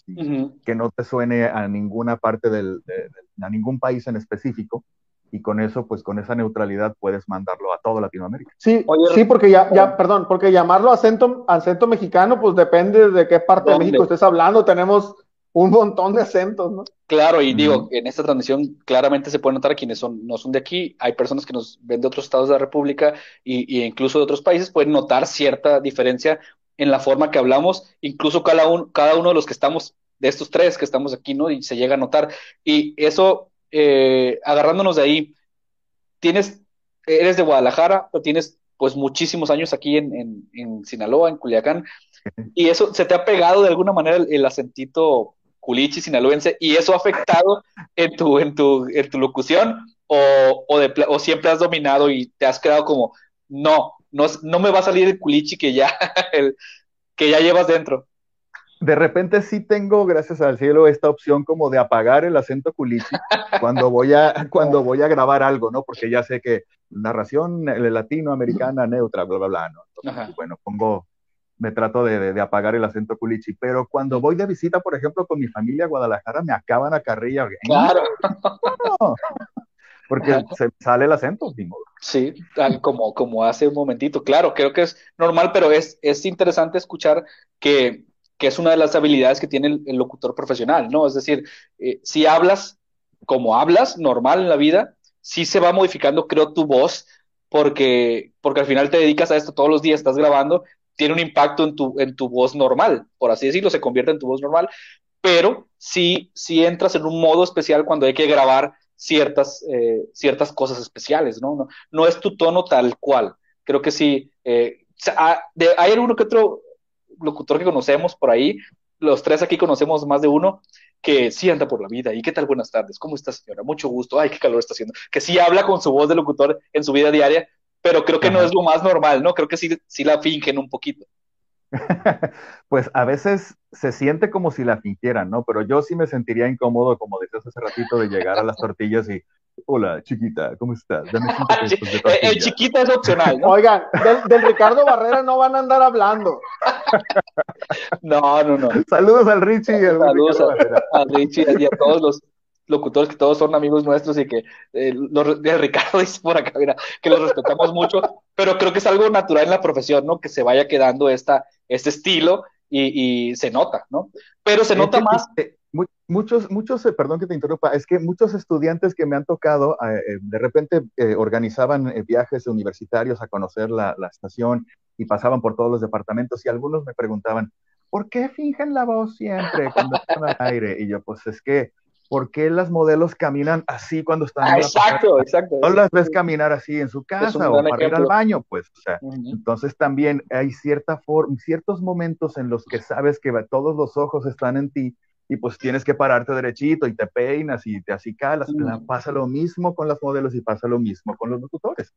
Que no te suene a ninguna parte del, a ningún país en específico, y con eso, pues con esa neutralidad puedes mandarlo a toda Latinoamérica. Sí, sí, porque ya, ya, perdón, porque llamarlo acento, acento mexicano, pues depende de qué parte de México estés hablando, tenemos un montón de acentos, ¿no? Claro, y digo, en esta transmisión claramente se puede notar a quienes son, no son de aquí, hay personas que nos ven de otros estados de la República y, y incluso de otros países, pueden notar cierta diferencia en la forma que hablamos, incluso cada, cada uno de los que estamos, de estos tres que estamos aquí, ¿no? Y se llega a notar. Y eso, eh, agarrándonos de ahí, tienes, eres de Guadalajara, pero tienes pues muchísimos años aquí en, en, Sinaloa, en Culiacán, y eso se te ha pegado de alguna manera el, acentito culichi sinaloense, y eso ha afectado en tu, en tu, en tu locución, o, o, de, o siempre has dominado y te has quedado como, no, no, me va a salir el culichi que ya, que ya llevas dentro. De repente sí tengo, gracias al cielo, esta opción como de apagar el acento culichi cuando voy a, cuando voy a grabar algo, ¿no? Porque ya sé que narración latinoamericana neutra, bla, bla, bla, ¿no? Entonces, bueno, pongo, me trato de, apagar el acento culichi, pero cuando voy de visita, por ejemplo, con mi familia a Guadalajara, me acaban a carrilla. Claro porque se sale el acento, Sí, como, como hace un momentito, claro, creo que es normal, pero es, es interesante escuchar que, que es una de las habilidades que tiene el, locutor profesional, ¿no? Es decir, eh, si hablas como hablas, normal en la vida, sí se va modificando, creo, tu voz, porque, porque al final te dedicas a esto todos los días, estás grabando, tiene un impacto en tu, en tu voz normal, por así decirlo, se convierte en tu voz normal, pero sí, sí entras en un modo especial cuando hay que grabar ciertas, eh, ciertas cosas especiales, ¿no? ¿no? ¿no? es tu tono tal cual. Creo que sí. Eh, ah, hay alguno que otro locutor que conocemos por ahí, los tres aquí conocemos más de uno, que sí anda por la vida. ¿Y qué tal? Buenas tardes. ¿Cómo está, señora? Mucho gusto. Ay, qué calor está haciendo. Que sí habla con su voz de locutor en su vida diaria, pero creo que no es lo más normal, ¿no? Creo que sí, sí la fingen un poquito. pues a veces se siente como si la fingieran, ¿no? Pero yo sí me sentiría incómodo, como decías hace ratito, de llegar a las tortillas y, hola, chiquita, ¿cómo estás? el chiquita es opcional, ¿no? Oigan, del, Ricardo Barrera no van a andar hablando. no, no, no. Saludos al Richie. Saludos a, Richie y a todos los locutores que todos son amigos nuestros y que eh, de Ricardo dice por acá, mira, que los respetamos mucho, pero creo que es algo natural en la profesión, ¿no? Que se vaya quedando esta, este estilo y, se nota, ¿no? Pero se nota más. muchos, muchos, eh, perdón que te interrumpa, es que muchos estudiantes que me han tocado, eh, de repente organizaban viajes universitarios a conocer la, la estación y pasaban por todos los departamentos y algunos me preguntaban, ¿por qué fingen la voz siempre cuando están al aire? Y yo, pues es que ¿por qué las modelos caminan así cuando están ah, exacto, exacto. No las ves caminar así en su casa o para ir al baño, pues, o sea, entonces también hay cierta forma, ciertos momentos en los que sabes que todos los ojos están en ti y pues tienes que pararte derechito y te peinas y te así calas. Pasa lo mismo con las modelos y pasa lo mismo con los locutores.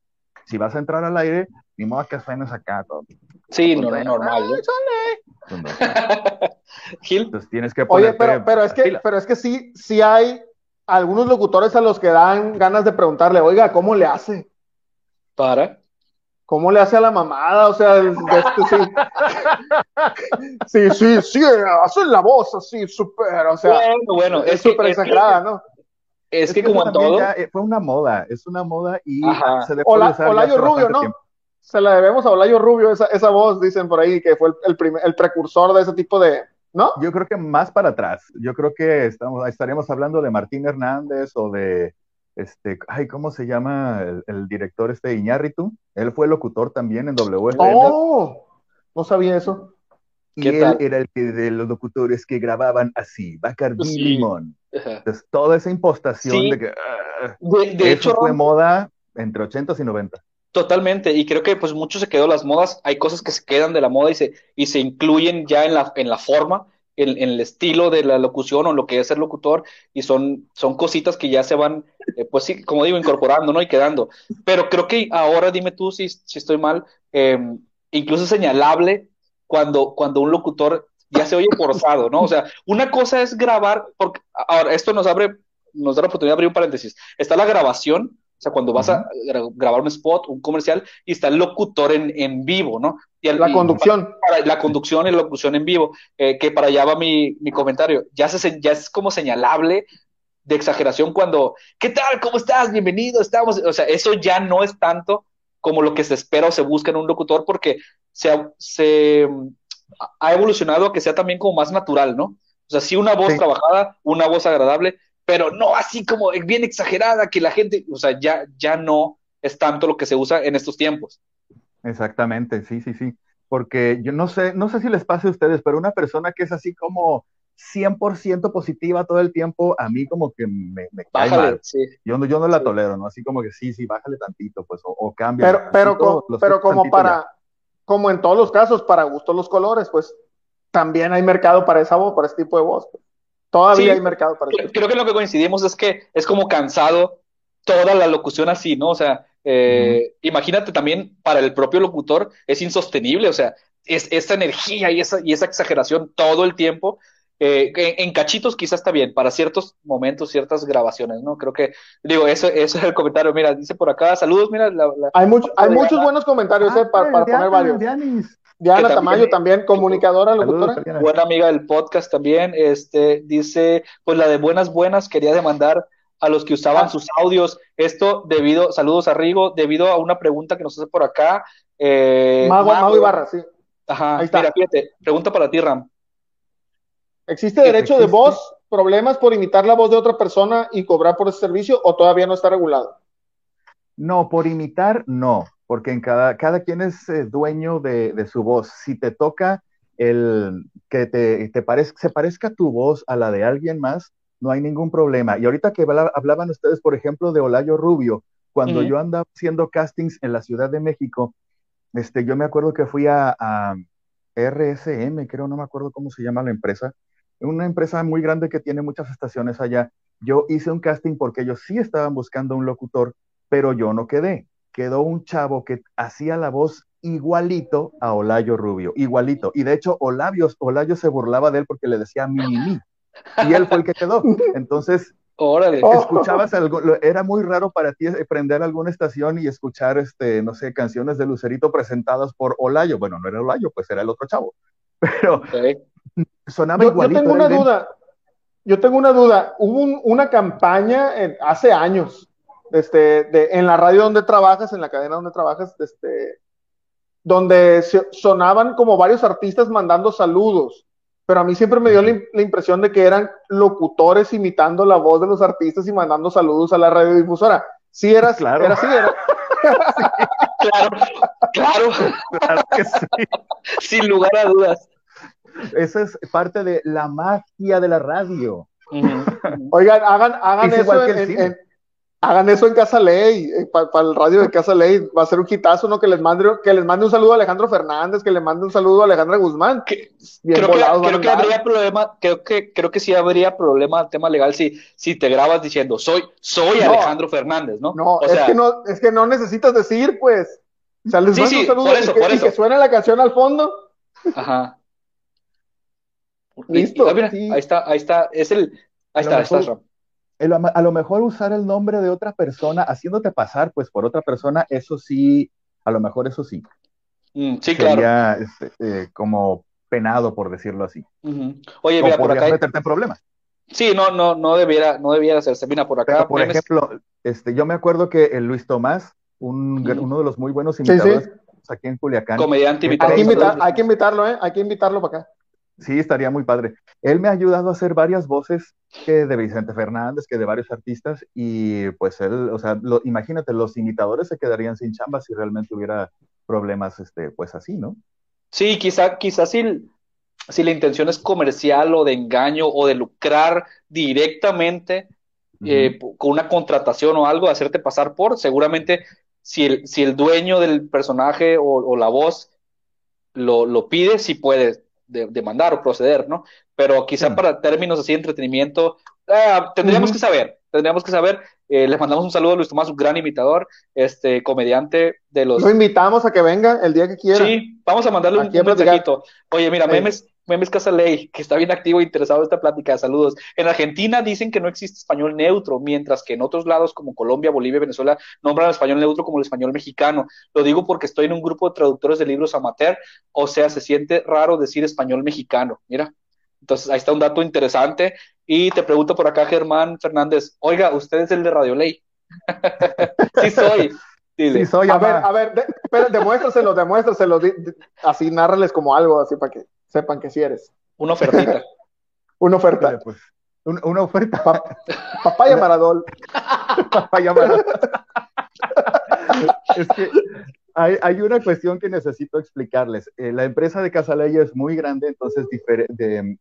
Si vas a entrar al aire, ni modo que suenes acá todo. Sí, no, es normal. Gil. Entonces tienes que Oye, pero, pero, es que, pero es que sí, sí hay algunos locutores a los que dan ganas de preguntarle, oiga, ¿cómo le hace? Para. ¿Cómo le hace a la mamada? O sea, este, sí. sí, sí, sí, hacen la voz así, súper, o sea, bueno, es súper exagerada, ¿no? Es, que, como todo. Eh, fue una moda, es una moda y se dejó Olayo Rubio, ¿no? Se la debemos a Olayo Rubio, esa, esa voz, dicen por ahí, que fue el, el, el precursor de ese tipo de, ¿no? Yo creo que más para atrás. Yo creo que estamos, estaríamos hablando de Martín Hernández o de, este, ay, ¿cómo se llama el, director este Iñárritu? Él fue locutor también en WFM. ¡Oh! No sabía eso. Y él era el de los locutores que grababan así, Bacardi Limón. Entonces, toda esa impostación de que... Ah, de, hecho, fue moda entre 80 y 90. Totalmente, y creo que pues mucho se quedó las modas, hay cosas que se quedan de la moda y se, y se incluyen ya en la, en la forma, en, el estilo de la locución o lo que es ser locutor, y son, son cositas que ya se van, eh, pues sí, como digo, incorporando, ¿no? Y quedando. Pero creo que ahora, dime tú si, si estoy mal, em, incluso señalable cuando, cuando un locutor ya se oye forzado, ¿no? O sea, una cosa es grabar, porque ahora esto nos abre, nos da la oportunidad de abrir un paréntesis. Está la grabación, o sea, cuando vas a grabar un spot, un comercial, y está el locutor en, en vivo, ¿no? Y la conducción. la conducción y la locución en vivo, eh, que para allá va mi, mi comentario. Ya, se, ya es como señalable de exageración cuando, ¿qué tal? ¿Cómo estás? Bienvenido, estamos. O sea, eso ya no es tanto como lo que se espera o se busca en un locutor, porque se, se ha evolucionado a que sea también como más natural, ¿no? O sea, sí una voz trabajada, una voz agradable, pero no así como bien exagerada que la gente, o sea, ya, ya no es tanto lo que se usa en estos tiempos. Exactamente, sí, sí, sí. Porque yo no sé, no sé si les pase a ustedes, pero una persona que es así como 100% positiva todo el tiempo, a mí como que me, me cae mal. Yo, no, yo no la tolero, ¿no? Así como que sí, sí, bájale tantito, pues, o, cambia. Pero, pero, pero como para, como en todos los casos, para gusto los colores, pues también hay mercado para esa voz, para ese tipo de voz. Pues. Todavía hay mercado para creo, creo que lo que coincidimos es que es como cansado toda la locución así, ¿no? O sea, eh, imagínate también para el propio locutor es insostenible, o sea, es, esa energía y esa, y esa exageración todo el tiempo. Eh, en, cachitos quizás está bien, para ciertos momentos, ciertas grabaciones, ¿no? Creo que, digo, eso, eso es el comentario. Mira, dice por acá, saludos, mira. hay hay muchos buenos comentarios, eh, para, para poner varios. Diana Tamayo también, comunicadora, locutora. Buena amiga del podcast también. Este dice, pues la de buenas buenas quería demandar a los que usaban ah. sus audios. Esto debido, saludos a Rigo, debido a una pregunta que nos hace por acá. Eh, Mago, Mago Ibarra, sí. Ajá, Ahí está. mira, fíjate, pregunta para ti, Ram. ¿Existe derecho de voz, problemas por imitar la voz de otra persona y cobrar por ese servicio o todavía no está regulado? No, por imitar, no porque en cada, cada quien es eh, dueño de, su voz. Si te toca el que te, te se parezca tu voz a la de alguien más, no hay ningún problema. Y ahorita que hablaban ustedes, por ejemplo, de Olayo Rubio, cuando yo andaba haciendo castings en la Ciudad de México, este, yo me acuerdo que fui a, a RSM, creo, no me acuerdo cómo se llama la empresa, una empresa muy grande que tiene muchas estaciones allá. Yo hice un casting porque ellos sí estaban buscando un locutor, pero yo no quedé quedó un chavo que hacía la voz igualito a Olayo Rubio, igualito. Y de hecho, Olayo, Olayo se burlaba de él porque le decía mi, mi, Y él fue el que quedó. Entonces, Órale. escuchabas algo, era muy raro para ti prender alguna estación y escuchar, este, no sé, canciones de Lucerito presentadas por Olayo. Bueno, no era Olayo, pues era el otro chavo. Pero sonaba igualito. Yo tengo una duda. yo tengo una duda. Hubo una campaña hace años, este, de, en la radio donde trabajas, en la cadena donde trabajas, este, donde sonaban como varios artistas mandando saludos, pero a mí siempre me dio la, impresión de que eran locutores imitando la voz de los artistas y mandando saludos a la radiodifusora. Sí, era, claro. era así, era. Claro, claro. Claro que sí. Sin lugar a dudas. Esa es parte de la magia de la radio. Oigan, hagan, hagan eso en, hagan eso en Casa Ley, eh, para el radio de Casa Ley, va a ser un hitazo, ¿no? Que les mande, que les mande un saludo a Alejandro Fernández, que le mande un saludo a Alejandra Guzmán. creo, que, creo que habría problema, creo que, creo que sí habría problema el tema legal si, si te grabas diciendo soy, soy Alejandro Fernández, ¿no? No, es que no, es que no necesitas decir, pues. O sea, les sí, un saludo por eso, y, que, por eso. suena la canción al fondo. Ajá. Listo. ahí está, ahí está, es el, ahí está, ahí está, a lo mejor usar el nombre de otra persona, haciéndote pasar pues por otra persona, eso sí, a lo mejor eso sí. Mm, sí, Sería, este, eh, como penado, por decirlo así. Oye, mira, por acá. meterte en problemas. Sí, no, no, no debiera, no debiera hacerse. Mira, por acá. por ejemplo, este, yo me acuerdo que el Luis Tomás, un, uno de los muy buenos imitadores aquí en Culiacán. Comediante invitado. Hay que, invitarlo, ¿eh? Hay que invitarlo para acá. Sí, estaría muy padre. Él me ha ayudado a hacer varias voces que de Vicente Fernández, que de varios artistas, y pues él, o sea, imagínate, los imitadores se quedarían sin chamba si realmente hubiera problemas, este, pues así, ¿no? Sí, quizá, quizá si, si la intención es comercial o de engaño o de lucrar directamente eh, con una contratación o algo, hacerte pasar por, seguramente si el, si el dueño del personaje o, la voz lo, lo pide, sí puede de, mandar o proceder, ¿no? Pero quizá para términos así de entretenimiento, ah, tendríamos que saber, tendríamos que saber. Eh, les mandamos un saludo a Luis Tomás, un gran imitador, este comediante de los. Lo invitamos a que venga el día que quiera. Sí, vamos a mandarle un, un mensajito. Oye, mira, memes, Memes Casa Ley, que está bien activo e interesado en esta plática. Saludos. En Argentina dicen que no existe español neutro, mientras que en otros lados como Colombia, Bolivia, Venezuela nombran el español neutro como el español mexicano. Lo digo porque estoy en un grupo de traductores de libros amateur, o sea, se siente raro decir español mexicano. Mira. Entonces, ahí está un dato interesante. Y te pregunto por acá, Germán Fernández, oiga, ¿usted es el de Radio Ley? sí soy. Sí soy. A ver, a ver, demuéstraselo, demuéstraselo, así nárrales como algo, así para que sepan que sí eres. Una ofertita. una oferta. Pues, una oferta. papaya Maradol. papaya Maradol. es que hay, una cuestión que necesito explicarles. Eh, la empresa de Casaley es muy grande, entonces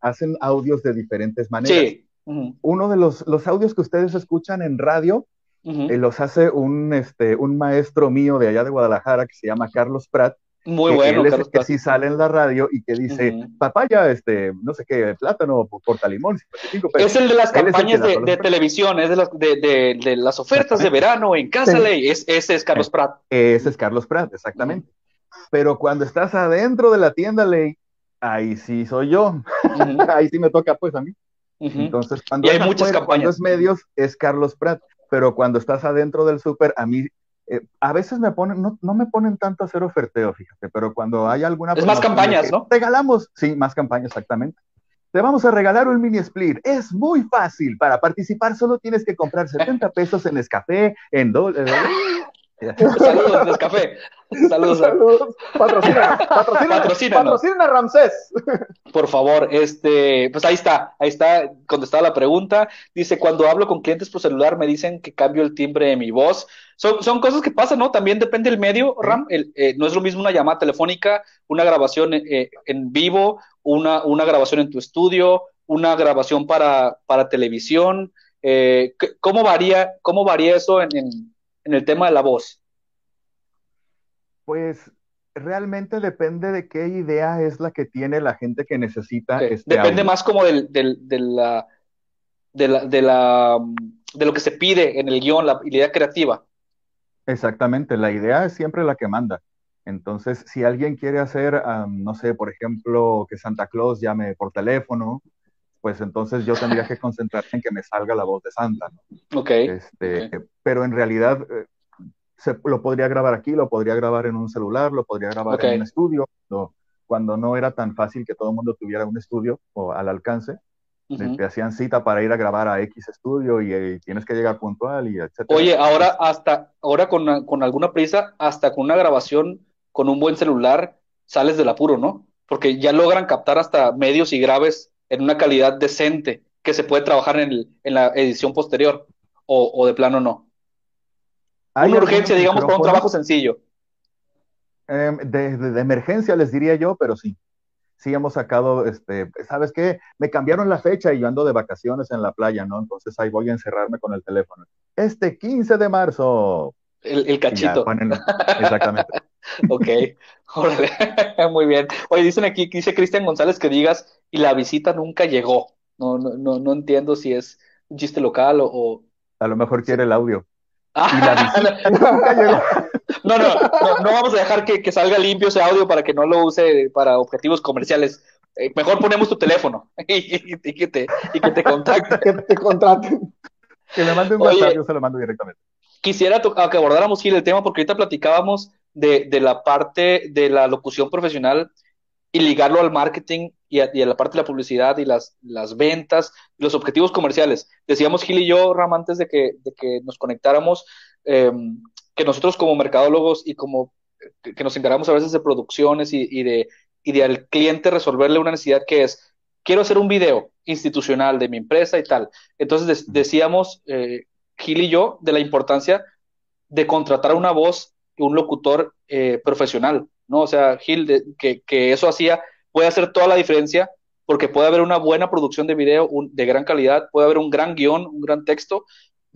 hacen audios de diferentes maneras. Sí. Uno de los, los, audios que ustedes escuchan en radio eh, los hace un, este, un maestro mío de allá de Guadalajara que se llama Carlos Pratt muy bueno, él es que sí sale en la radio y que dice papaya, este, no sé qué, plátano, portalimón, 55 pesos. Es el de las campañas de, televisión, es de las, de, las ofertas de verano en Casa Ley, es, ese es Carlos Pratt. Ese es Carlos Pratt, exactamente. Pero cuando estás adentro de la tienda Ley, ahí sí soy yo. ahí sí me toca pues a mí. Entonces, cuando, hay muchas campañas. cuando es medios, es Carlos Pratt. Pero cuando estás adentro del súper, a mí eh, a veces me ponen, no, no, me ponen tanto a hacer oferteo, fíjate, pero cuando hay alguna... Es más campañas, ¿no? Regalamos, sí, más campañas, exactamente. Te vamos a regalar un mini split. Es muy fácil. Para participar solo tienes que comprar 70 pesos en Escafé, en dólares. Saludos, Nescafé. Saludos. Saludos. Patrocina, patrocina, patrocina, Ramsés. Por favor, este, pues ahí está, ahí está contestada la pregunta. Dice, cuando hablo con clientes por celular me dicen que cambio el timbre de mi voz. Son, son cosas que pasan, ¿no? También depende del medio, Ram. Eh, no es lo mismo una llamada telefónica, una grabación eh, en vivo, una, una grabación en tu estudio, una grabación para, para televisión. Eh, ¿cómo, varía, ¿Cómo varía eso en, en el tema de la voz? Pues realmente depende de qué idea es la que tiene la gente que necesita. Este depende más como del, de, la, de, la, de, la, de lo que se pide en el guion, la idea creativa. Exactamente, la idea es siempre la que manda. Entonces, si alguien quiere hacer, no sé, por ejemplo, que Santa Claus llame por teléfono, pues entonces yo tendría que concentrarme en que me salga la voz de Santa. Ok. Este, Pero en realidad eh, se, lo podría grabar aquí, lo podría grabar en un celular, lo podría grabar en un estudio, cuando no era tan fácil que todo el mundo tuviera un estudio o al alcance. te hacían cita para ir a grabar a X estudio y, tienes que llegar puntual y etc. Oye, ahora hasta, ahora con, con, alguna prisa, hasta con una grabación con un buen celular, sales del apuro, ¿no? Porque ya logran captar hasta medios y graves en una calidad decente que se puede trabajar en, en la edición posterior, o, o, de plano no. Hay una urgencia, digamos, para un trabajo sencillo. Em, de, de, emergencia les diría yo, pero sí sí hemos sacado, este, ¿sabes qué? Me cambiaron la fecha y yo ando de vacaciones en la playa, ¿no? Entonces ahí voy a encerrarme con el teléfono. Este 15 de marzo. El, cachito. exactamente. Ok, muy bien. Oye, dicen aquí, dice Cristian González que digas, y la visita nunca llegó. No, no, no, no entiendo si es un chiste local o... A lo mejor quiere el audio. No, no, no, vamos a dejar que, salga limpio ese audio para que no lo use para objetivos comerciales. Eh, mejor ponemos tu teléfono y, que te, y que te contacten. que te contraten. Que me mande un WhatsApp, yo se lo mando directamente. Quisiera que abordáramos, Gil, el tema, porque ahorita platicábamos de, de la parte de la locución profesional y ligarlo al marketing y a, la parte de la publicidad y las, las ventas, los objetivos comerciales. Decíamos Gil y yo, Ram, antes de que, de que nos conectáramos, em, que nosotros como mercadólogos y como que nos encargamos a veces de producciones y, y de y de al cliente resolverle una necesidad que es, quiero hacer un video institucional de mi empresa y tal. Entonces decíamos, eh, Gil y yo, de la importancia de contratar una voz, un locutor eh, profesional. ¿no? O sea, Gil, que, que, eso hacía, puede hacer toda la diferencia porque puede haber una buena producción de video de gran calidad, puede haber un gran guion, un gran texto,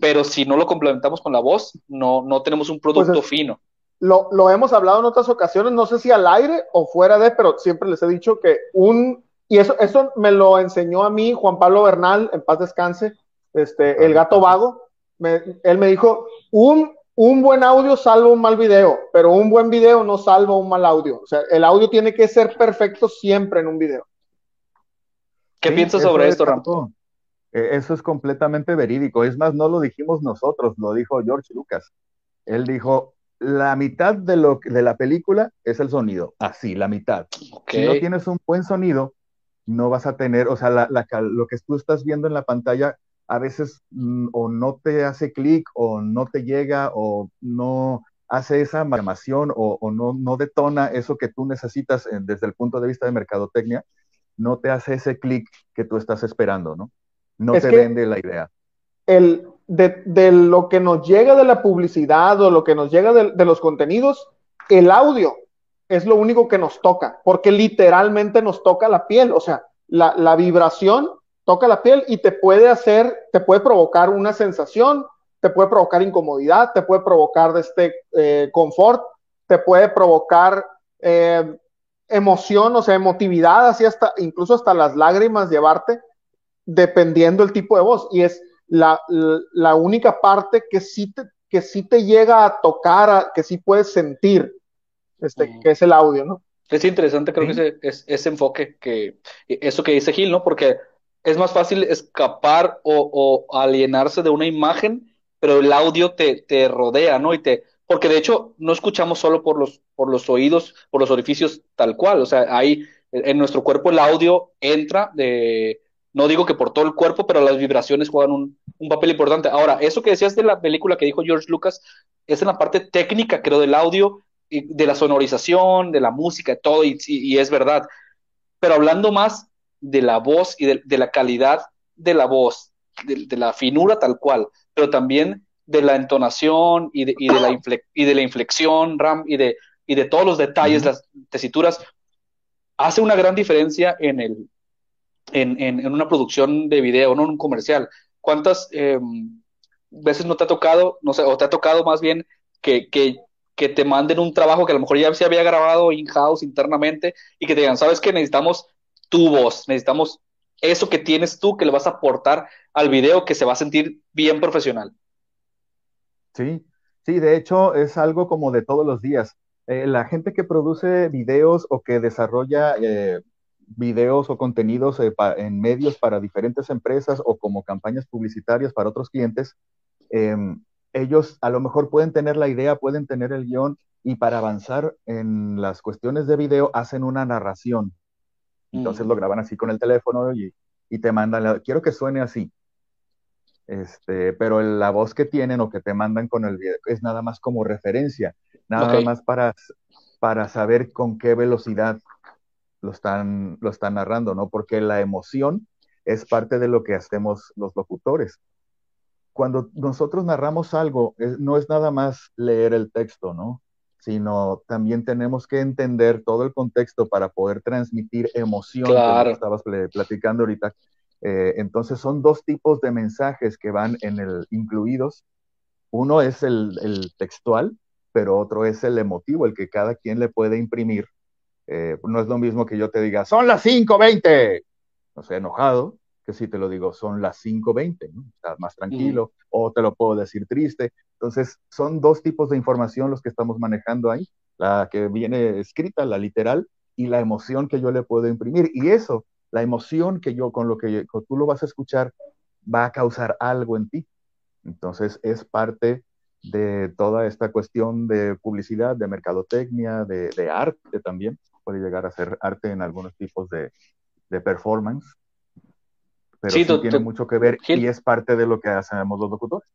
pero si no lo complementamos con la voz, no, no tenemos un producto pues fino. Lo, lo, hemos hablado en otras ocasiones, no sé si al aire o fuera de, pero siempre les he dicho que un, y eso, eso me lo enseñó a mí Juan Pablo Bernal, en paz descanse, este, el gato vago, él me dijo, un un buen audio salva un mal video, pero un buen video no salva un mal audio. O sea, el audio tiene que ser perfecto siempre en un video. ¿Qué piensas sobre esto, Rampo? Eh, eso es completamente verídico. Es más, no lo dijimos nosotros, lo dijo George Lucas. Él dijo, la mitad de, lo, de la película es el sonido, así, la mitad. Si no tienes un buen sonido, no vas a tener, o sea, lo que tú estás viendo en la pantalla a veces mm, o no te hace clic o no te llega o no hace esa amalgamación o, no, no, detona eso que tú necesitas desde el punto de vista de mercadotecnia, no te hace ese clic que tú estás esperando, ¿no? No te vende la idea. El, de, lo que nos llega de la publicidad o lo que nos llega de, los contenidos, el audio es lo único que nos toca, porque literalmente nos toca la piel, o sea, la, la vibración toca la piel y te puede hacer, te puede provocar una sensación, te puede provocar incomodidad, te puede provocar este eh, confort, te puede provocar eh, emoción, o sea, emotividad, así hasta, incluso hasta las lágrimas llevarte, dependiendo el tipo de voz. Y es la, la única parte que sí te, que sí te llega a tocar, que sí puedes sentir, este, que es el audio, ¿no? Es interesante, creo que ese, ese enfoque, que eso que dice Gil, ¿no? Porque es más fácil escapar o, alienarse de una imagen, pero el audio te, rodea, ¿no? Y te, porque de hecho no escuchamos solo por los, por los oídos, por los orificios tal cual, o sea, ahí en nuestro cuerpo el audio entra de, no digo que por todo el cuerpo, pero las vibraciones juegan un, un, papel importante. Ahora, eso que decías de la película que dijo George Lucas, es en la parte técnica, creo, del audio, y de la sonorización, de la música, todo, y, y es verdad. Pero hablando más de la voz y de, la calidad de la voz, de, la finura tal cual, pero también de la entonación y de, y de, la, y de la inflexión, Ram, y de, y de todos los detalles, las tesituras, hace una gran diferencia en, el, en, en, una producción de video, no en un comercial. ¿Cuántas em, veces no te ha tocado, no sé, o te ha tocado más bien que, que, que te manden un trabajo que a lo mejor ya se había grabado in-house internamente y que te digan, sabes que necesitamos tu voz, necesitamos eso que tienes tú que le vas a aportar al video que se va a sentir bien profesional. Sí, sí, de hecho es algo como de todos los días. Eh, la gente que produce videos o que desarrolla eh, videos o contenidos eh, en medios para diferentes empresas o como campañas publicitarias para otros clientes, em, ellos a lo mejor pueden tener la idea, pueden tener el guion y para avanzar en las cuestiones de video hacen una narración entonces lo graban así con el teléfono y, y te mandan, quiero que suene así. Este, pero la voz que tienen o que te mandan con el video es nada más como referencia, nada más para, para saber con qué velocidad lo están, lo están narrando, ¿no? Porque la emoción es parte de lo que hacemos los locutores. Cuando nosotros narramos algo, no es nada más leer el texto, ¿no? Sino también tenemos que entender todo el contexto para poder transmitir emoción, claro. estabas platicando ahorita, eh, entonces son dos tipos de mensajes que van en el incluidos. Uno es el, textual, pero otro es el emotivo, el que cada quien le puede imprimir. Eh, no es lo mismo que yo te diga, son las 5.20, no sé, enojado, que si te lo digo, son las 5.20, ¿no? estás más tranquilo, o te lo puedo decir triste. Entonces, son dos tipos de información los que estamos manejando ahí, la que viene escrita, la literal, y la emoción que yo le puedo imprimir. Y eso la emoción que yo, con lo que tú lo vas a escuchar, va a causar algo en ti. Entonces es parte de toda esta cuestión de publicidad, de mercadotecnia, de, arte también. Puede llegar a ser arte en algunos tipos de, performance. Pero sí, tiene mucho que ver y es parte de lo que hacemos los locutores.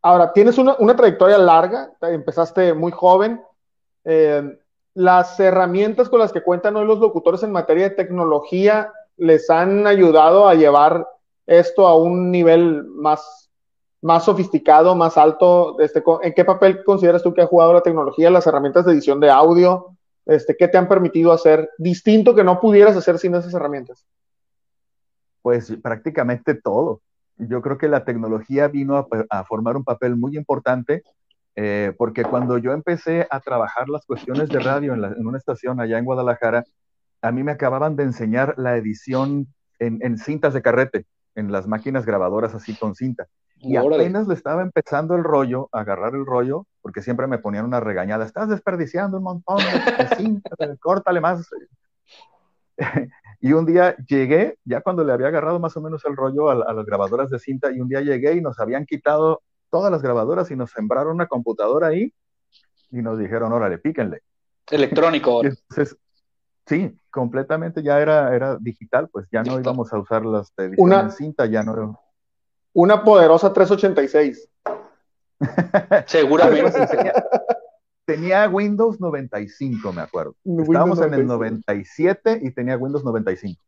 Ahora, tienes una, trayectoria larga, empezaste muy joven. Eh, las herramientas con las que cuentan hoy los locutores en materia de tecnología les han ayudado a llevar esto a un nivel más, más sofisticado, más alto? Este, ¿En qué papel consideras tú que ha jugado la tecnología, las herramientas de edición de audio? Este, ¿Qué te han permitido hacer distinto que no pudieras hacer sin esas herramientas? Pues prácticamente todo. Yo creo que la tecnología vino a, formar un papel muy importante eh, porque cuando yo empecé a trabajar las cuestiones de radio en, una estación allá en Guadalajara, a mí me acababan de enseñar la edición en, cintas de carrete, en las máquinas grabadoras así con cinta. Y apenas le estaba empezando el rollo, a agarrar el rollo, porque siempre me ponían una regañada, estás desperdiciando un montón de, cinta, córtale más. Y un día llegué, ya cuando le había agarrado más o menos el rollo a, las grabadoras de cinta, y un día llegué y nos habían quitado todas las grabadoras y nos sembraron una computadora ahí y nos dijeron, órale, píquenle. Electrónico. Entonces, Sí, completamente ya era, era digital, pues ya no íbamos a usar las una, cinta, ya no. Una poderosa 386. Seguramente. Tenía, Windows 95, me acuerdo. Estábamos en el 97 y tenía Windows 95.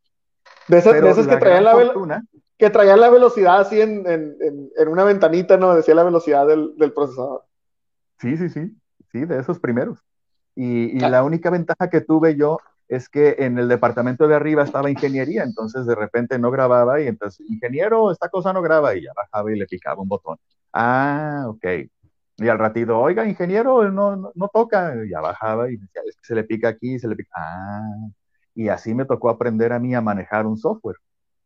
De esas, que, traían la que traían la velocidad así en, en, en, una ventanita, ¿no? Decía la velocidad del, del procesador. Sí, sí, sí. Sí, de esos primeros. Y, y, ah. la única ventaja que tuve yo es que en el departamento de arriba estaba ingeniería, entonces de repente no grababa y entonces, ingeniero, esta cosa no graba y ya bajaba y le picaba un botón. Ah, ok. Y al ratito, oiga, ingeniero, no, no, toca, y ya bajaba y decía, es que se le pica aquí, se le pica. Ah, y así me tocó aprender a mí a manejar un software.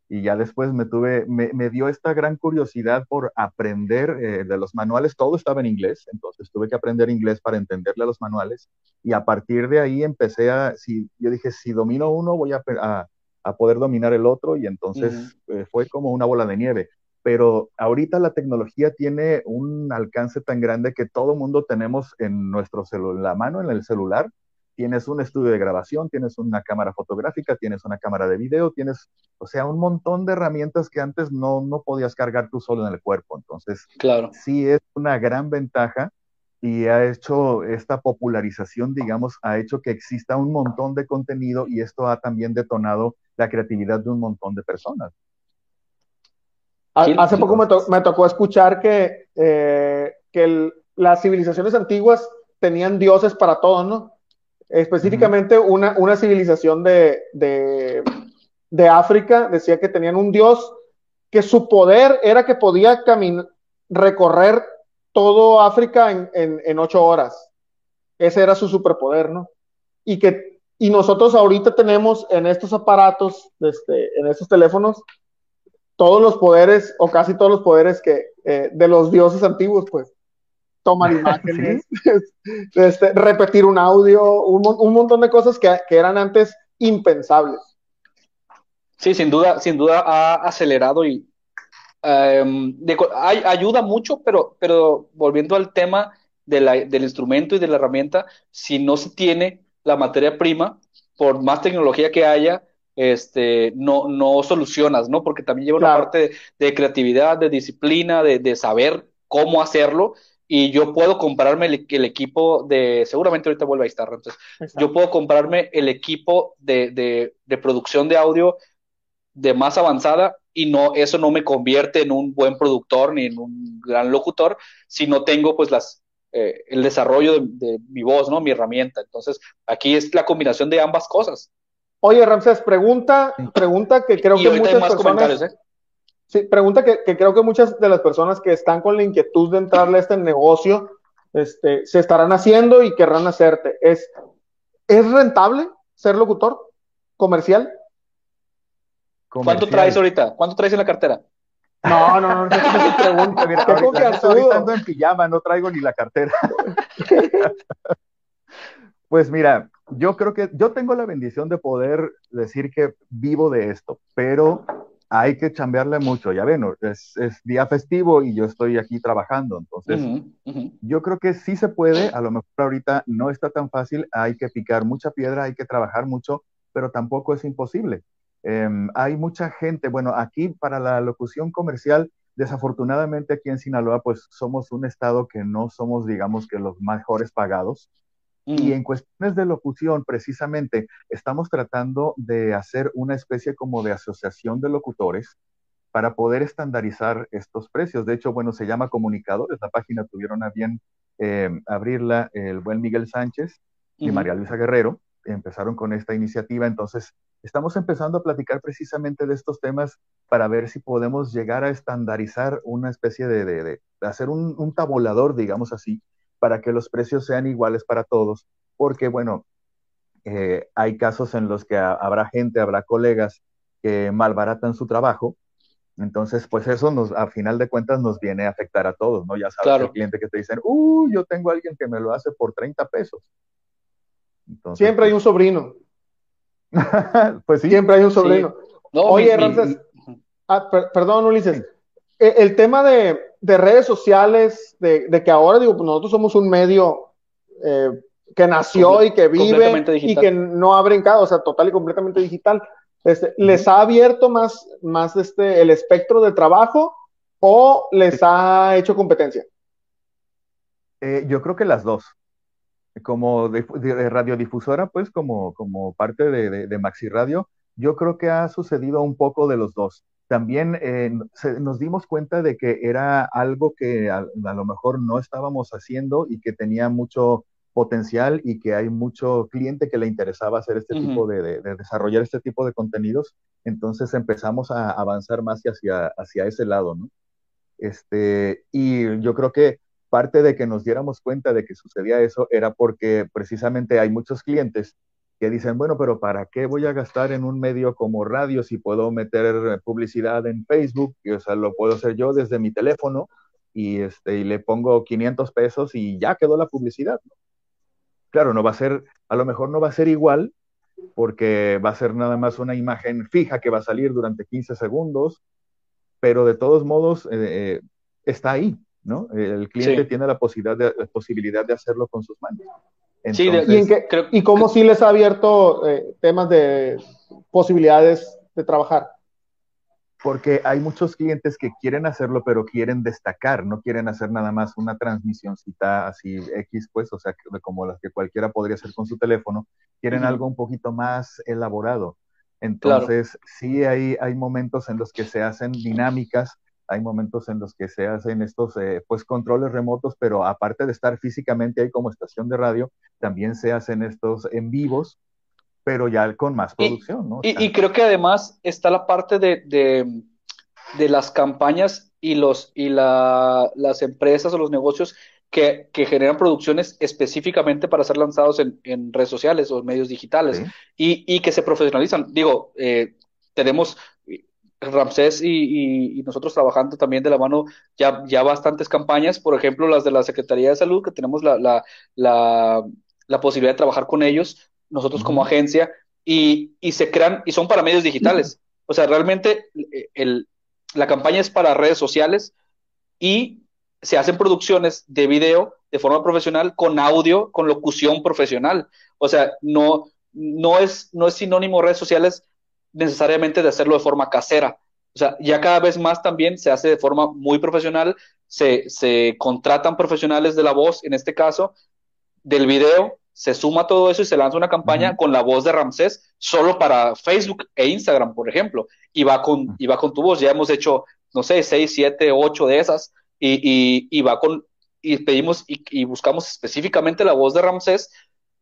Y ya después me tuve, me, dio esta gran curiosidad por aprender eh, de los manuales, todo estaba en inglés, entonces tuve que aprender inglés para entenderle a los manuales. Y a partir de ahí empecé a, si, yo dije, si domino uno, voy a, a, poder dominar el otro y entonces eh, fue como una bola de nieve. Pero ahorita la tecnología tiene un alcance tan grande que todo mundo tenemos en nuestro celular, la mano en el celular tienes un estudio de grabación, tienes una cámara fotográfica, tienes una cámara de video, tienes, o sea, un montón de herramientas que antes no, no podías cargar tú solo en el cuerpo. Entonces, claro. sí es una gran ventaja y ha hecho esta popularización, digamos, ha hecho que exista un montón de contenido y esto ha también detonado la creatividad de un montón de personas. Hace poco me, tocó escuchar que, eh, que las civilizaciones antiguas tenían dioses para todo, ¿no? Específicamente una, una civilización de, de, África decía que tenían un dios que su poder era que podía recorrer todo África en, en, ocho horas. Ese era su superpoder, ¿no? Y que y nosotros ahorita tenemos en estos aparatos, este, en estos teléfonos, todos los poderes, o casi todos los poderes que, eh, de los dioses antiguos, pues tomar imágenes, este, repetir un audio, un, montón de cosas que, eran antes impensables. Sí, sin duda, sin duda ha acelerado y em, ayuda mucho, pero, pero volviendo al tema del instrumento y de la herramienta, si no se tiene la materia prima, por más tecnología que haya, este, no, no solucionas, ¿no? Porque también lleva una parte de, creatividad, de disciplina, de, saber cómo hacerlo. Y yo puedo comprarme el, equipo de, seguramente ahorita vuelve a estar, entonces, yo puedo comprarme el equipo de, de producción de audio de más avanzada y no, eso no me convierte en un buen productor ni en un gran locutor si no tengo pues las, eh, el desarrollo de, mi voz, ¿no? Mi herramienta. Entonces, aquí es la combinación de ambas cosas. Oye, Ramsés, pregunta, pregunta que creo que muchas personas... ¿eh? Sí, pregunta que, creo que muchas de las personas que están con la inquietud de entrarle a este negocio este, se estarán haciendo y querrán hacerte. Es, ¿Es rentable ser locutor comercial? ¿Cuánto traes ahorita? ¿Cuánto traes en la cartera? No, no, no, no, no pregunta. Mira, ahorita, ando en pijama, no traigo ni la cartera. pues mira, yo creo que yo tengo la bendición de poder decir que vivo de esto, pero hay que chambearle mucho, ya ven, es, día festivo y yo estoy aquí trabajando, entonces yo creo que sí se puede, a lo mejor ahorita no está tan fácil, hay que picar mucha piedra, hay que trabajar mucho, pero tampoco es imposible. Em, hay mucha gente, bueno, aquí para la locución comercial, desafortunadamente aquí en Sinaloa, pues somos un estado que no somos, digamos que los mejores pagados. Y mm. en cuestiones de locución, precisamente, estamos tratando de hacer una especie como de asociación de locutores para poder estandarizar estos precios. De hecho, bueno, se llama Comunicadores, la página tuvieron a bien em, abrirla el buen Miguel Sánchez y María Luisa Guerrero, empezaron con esta iniciativa, entonces estamos empezando a platicar precisamente de estos temas para ver si podemos llegar a estandarizar una especie de, de, hacer un, tabulador, digamos así, para que los precios sean iguales para todos, porque bueno, eh, hay casos en los que habrá gente, habrá colegas que malbaratan su trabajo, entonces, pues eso nos, a final de cuentas nos viene a afectar a todos, ¿no? Ya sabes, el cliente que te dicen, uh, yo tengo a alguien que me lo hace por 30 pesos. Siempre hay un sobrino. pues sí. Siempre hay un sobrino. Oye, ah, perdón, Ulises. El, tema de, redes sociales, de, que ahora, digo, pues nosotros somos un medio eh, que nació y que vive y que no ha brincado, o sea, total y completamente digital. Este, ¿Les ha abierto más, más este, el espectro de trabajo o les ha hecho competencia? Eh, yo creo que las dos como de, radiodifusora, pues como, como parte de, Maxi Radio, yo creo que ha sucedido un poco de los dos. También eh, nos dimos cuenta de que era algo que a, lo mejor no estábamos haciendo y que tenía mucho potencial y que hay mucho cliente que le interesaba hacer este tipo de, desarrollar este tipo de contenidos. Entonces empezamos a avanzar más hacia, hacia ese lado, ¿no? Este, y yo creo que parte de que nos diéramos cuenta de que sucedía eso era porque precisamente hay muchos clientes que dicen, bueno, pero ¿para qué voy a gastar en un medio como radio si puedo meter publicidad en Facebook? Y, o sea, lo puedo hacer yo desde mi teléfono y, este, y le pongo 500 pesos y ya quedó la publicidad. Claro, no va a ser, a lo mejor no va a ser igual porque va a ser nada más una imagen fija que va a salir durante 15 segundos, pero de todos modos eh, eh, está ahí, ¿no? El cliente tiene la posibilidad, de, posibilidad de hacerlo con sus manos. Sí, ¿y, cómo sí les ha abierto eh, temas de posibilidades de trabajar? Porque hay muchos clientes que quieren hacerlo, pero quieren destacar, no quieren hacer nada más una transmisioncita así X, pues, o sea, como las que cualquiera podría hacer con su teléfono, quieren algo un poquito más elaborado. Entonces, sí hay, hay momentos en los que se hacen dinámicas hay momentos en los que se hacen estos eh, pues controles remotos, pero aparte de estar físicamente ahí como estación de radio, también se hacen estos en vivos, pero ya con más producción, ¿no? Y, creo que además está la parte de, de, las campañas y, los, y la, las empresas o los negocios que, que, generan producciones específicamente para ser lanzados en, en redes sociales o medios digitales y, y, que se profesionalizan. Digo, eh, tenemos Ramsés y, nosotros trabajando también de la mano ya, ya bastantes campañas, por ejemplo, las de la Secretaría de Salud, que tenemos la, la, la, posibilidad de trabajar con ellos, nosotros como agencia, y, y, se crean, y son para medios digitales. O sea, realmente eh, el, la campaña es para redes sociales y se hacen producciones de video de forma profesional con audio, con locución profesional. O sea, no, no, es, no es sinónimo redes sociales necesariamente de hacerlo de forma casera. O sea, ya cada vez más también se hace de forma muy profesional, se, se contratan profesionales de la voz, en este caso, del video, se suma todo eso y se lanza una campaña con la voz de Ramsés solo para Facebook e Instagram, por ejemplo, y va con, y va con tu voz. Ya hemos hecho, no sé, seis, siete, ocho de esas, y, y, y va con, y pedimos y, y, buscamos específicamente la voz de Ramsés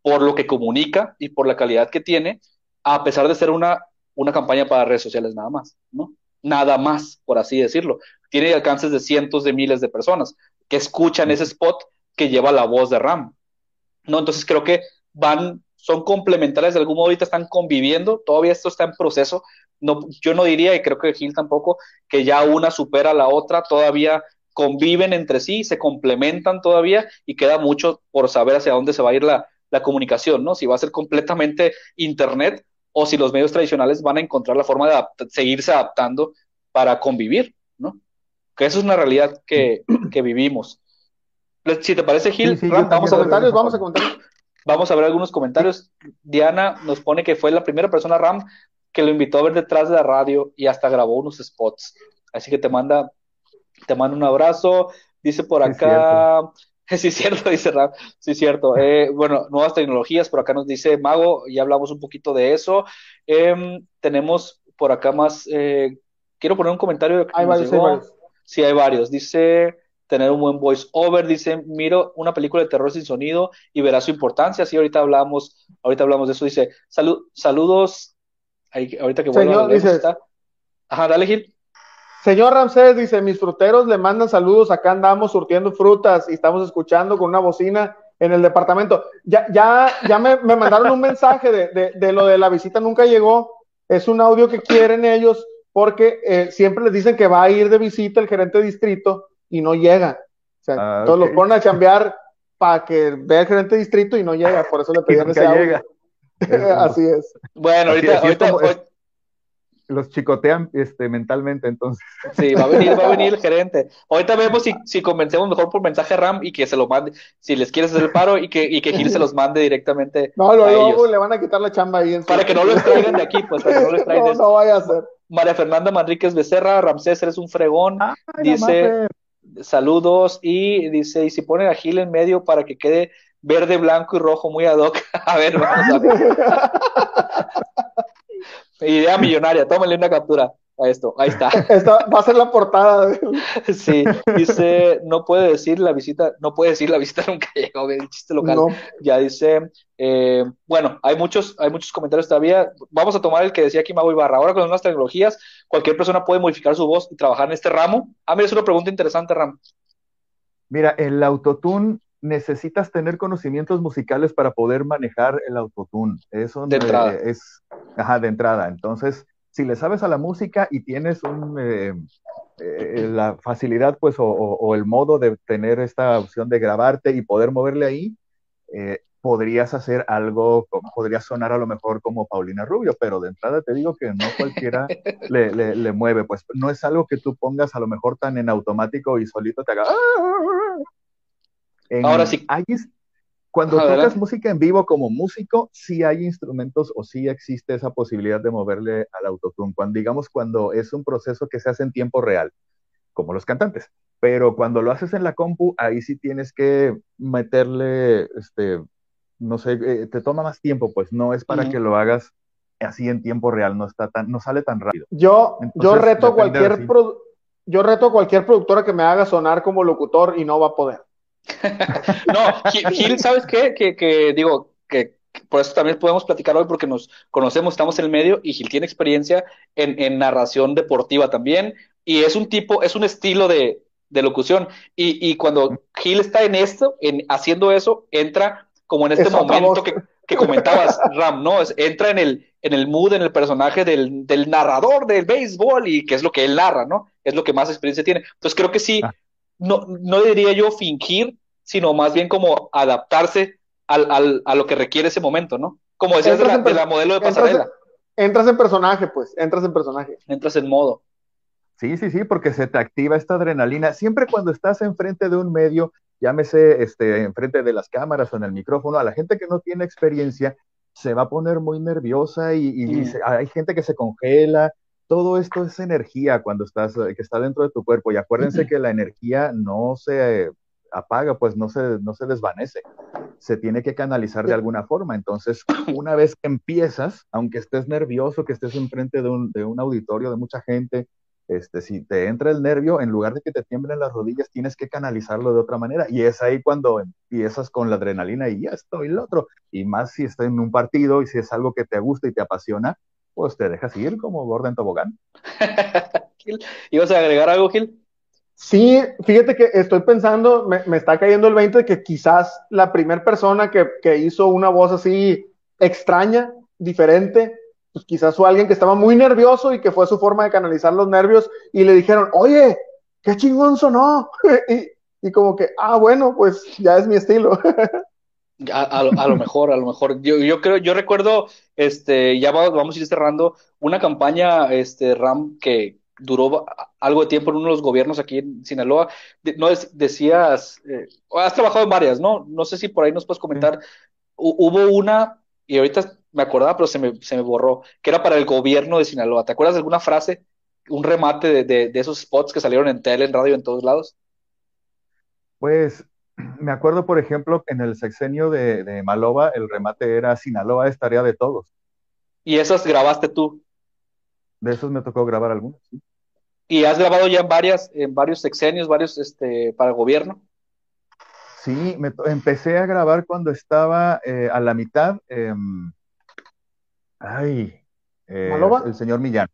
por lo que comunica y por la calidad que tiene, a pesar de ser una, una campaña para redes sociales nada más, ¿no? Nada más, por así decirlo. Tiene alcances de cientos de miles de personas que escuchan ese spot que lleva la voz de Ram, ¿no? Entonces creo que van, son complementarias de algún modo, ahorita están conviviendo, todavía esto está en proceso. No, yo no diría, y creo que Gil tampoco, que ya una supera a la otra, todavía conviven entre sí, se complementan todavía y queda mucho por saber hacia dónde se va a ir la, la comunicación, ¿no? Si va a ser completamente Internet o si los medios tradicionales van a encontrar la forma de seguirse adaptando para convivir, ¿no? Que eso es una realidad que, que vivimos. Si te parece, Gil, sí, sí, Ram, vamos, a comentarios, vamos a comentarios. Vamos a ver algunos comentarios. Diana nos pone que fue la primera persona, Ram, que lo invitó a ver detrás de la radio y hasta grabó unos spots. Así que te manda, te manda un abrazo. Dice por acá, Sí, es cierto, dice Ram. Sí, es cierto. Eh, bueno, nuevas tecnologías, por acá nos dice Mago, ya hablamos un poquito de eso. Eh, tenemos por acá más. Eh, quiero poner un comentario. Hay varios, hay varios. Sí, hay varios. Dice tener un buen voice over. Dice, miro una película de terror sin sonido y verá su importancia. Sí, ahorita hablamos, ahorita hablamos de eso. Dice, salud, saludos. Ahí, ahorita que vuelva Señor, a dice. Ajá, dale, Gil. Señor Ramsés dice, mis fruteros le mandan saludos, acá andamos surtiendo frutas y estamos escuchando con una bocina en el departamento. Ya, ya, ya me, me mandaron un mensaje de, de, de, lo de la visita nunca llegó. Es un audio que quieren ellos porque eh, siempre les dicen que va a ir de visita el gerente de distrito y no llega. O sea, ah, todos okay. los ponen a chambear para que vea el gerente de distrito y no llega. Por eso le pedían ese audio. Llega. Así es. Bueno, ahorita, así, ahorita, como, los chicotean este, mentalmente, entonces. Sí, va a venir, va a venir el gerente. Ahorita vemos si, si convencemos mejor por mensaje RAM y que se lo mande, si les quieres hacer el paro y que, y que Gil se los mande directamente. No, lo, luego le van a quitar la chamba ahí. En para que no lo traigan de aquí, pues, para que no lo traigan. no, no vaya a ser. María Fernanda Manríquez Becerra, Ramsés, eres un fregón. Ay, dice, saludos y dice, y si ponen a Gil en medio para que quede verde, blanco y rojo muy ad hoc. A ver, vamos a ver. Idea millonaria, tómale una captura a esto, ahí está. Esta va a ser la portada. Sí, dice, no puede decir la visita, no puede decir la visita nunca llegó, el chiste local. No. Ya dice, eh, bueno, hay muchos, hay muchos comentarios todavía. Vamos a tomar el que decía aquí Mago Ibarra. Ahora con las nuevas tecnologías, cualquier persona puede modificar su voz y trabajar en este ramo. Ah, mira, es una pregunta interesante, Ram. Mira, el autotune necesitas tener conocimientos musicales para poder manejar el autotune. Eso de entrada. Eh, es ajá, de entrada. Entonces, si le sabes a la música y tienes un, eh, eh, la facilidad, pues, o, o, o, el modo de tener esta opción de grabarte y poder moverle ahí, eh, podrías hacer algo, podrías sonar a lo mejor como Paulina Rubio, pero de entrada te digo que no cualquiera le, le, le, mueve, pues no es algo que tú pongas a lo mejor tan en automático y solito te haga... En, Ahora sí. Hay, cuando Adelante. tocas música en vivo como músico, sí hay instrumentos o sí existe esa posibilidad de moverle al autotune. Cuando, digamos, cuando es un proceso que se hace en tiempo real, como los cantantes. Pero cuando lo haces en la compu, ahí sí tienes que meterle, este, no sé, eh, te toma más tiempo, pues no es para uh -huh. que lo hagas así en tiempo real, no está tan, no sale tan rápido. Yo, Entonces, yo reto cualquier pro, yo reto a cualquier productora que me haga sonar como locutor y no va a poder. no, Gil, ¿sabes qué? Que, que digo, que por eso también podemos platicar hoy porque nos conocemos, estamos en el medio y Gil tiene experiencia en, en narración deportiva también y es un tipo, es un estilo de, de locución y, y, cuando Gil está en esto, en haciendo eso, entra como en este es momento que, que, comentabas, Ram, ¿no? Es, entra en el, en el mood, en el personaje del, del, narrador del béisbol y que es lo que él narra, ¿no? Es lo que más experiencia tiene. Entonces creo que sí, ah. No, no diría yo fingir, sino más bien como adaptarse al, al, a lo que requiere ese momento, ¿no? Como decías de la, de la, modelo de pasarela. Entras, entras en personaje, pues, entras en personaje. Entras en modo. Sí, sí, sí, porque se te activa esta adrenalina. Siempre cuando estás enfrente de un medio, llámese este, enfrente de las cámaras o en el micrófono, a la gente que no tiene experiencia, se va a poner muy nerviosa y, hay gente que se congela. Todo esto es energía cuando estás, que está dentro de tu cuerpo. Y acuérdense que la energía no se apaga, pues no se, no se desvanece. Se tiene que canalizar de alguna forma. Entonces, una vez que empiezas, aunque estés nervioso, que estés enfrente de un, de un auditorio de mucha gente, este, si te entra el nervio, en lugar de que te tiemblen las rodillas, tienes que canalizarlo de otra manera. Y es ahí cuando empiezas con la adrenalina y ya estoy el otro. Y más si estás en un partido y si es algo que te gusta y te apasiona, pues te dejas ir como Gordon Tobogán. ¿Ibas a agregar algo, Gil? Sí, fíjate que estoy pensando, me, está cayendo el 20 de que quizás la primera persona que, que hizo una voz así extraña, diferente, pues quizás fue alguien que estaba muy nervioso y que fue su forma de canalizar los nervios y le dijeron, oye, qué chingón sonó. y, como que, ah, bueno, pues ya es mi estilo. a, lo mejor, a lo mejor. Yo, yo creo, yo recuerdo, este, ya vamos a ir cerrando, una campaña, este, RAM, que duró algo de tiempo en uno de los gobiernos aquí en Sinaloa. no decías, eh, has trabajado en varias, ¿no? No sé si por ahí nos puedes comentar. Hubo una, y ahorita me acordaba, pero se me, se me borró, que era para el gobierno de Sinaloa. ¿Te acuerdas de alguna frase, un remate de, de, esos spots que salieron en tele, en radio, en todos lados? Pues me acuerdo, por ejemplo, en el sexenio de, de Maloba, el remate era Sinaloa es tarea de todos. ¿Y esas grabaste tú? De esos me tocó grabar algunos, sí. ¿Y has grabado ya en varias, en varios sexenios, varios este, para el gobierno? Sí, me empecé a grabar cuando estaba eh, a la mitad. Em, Ay, eh, el señor Millán.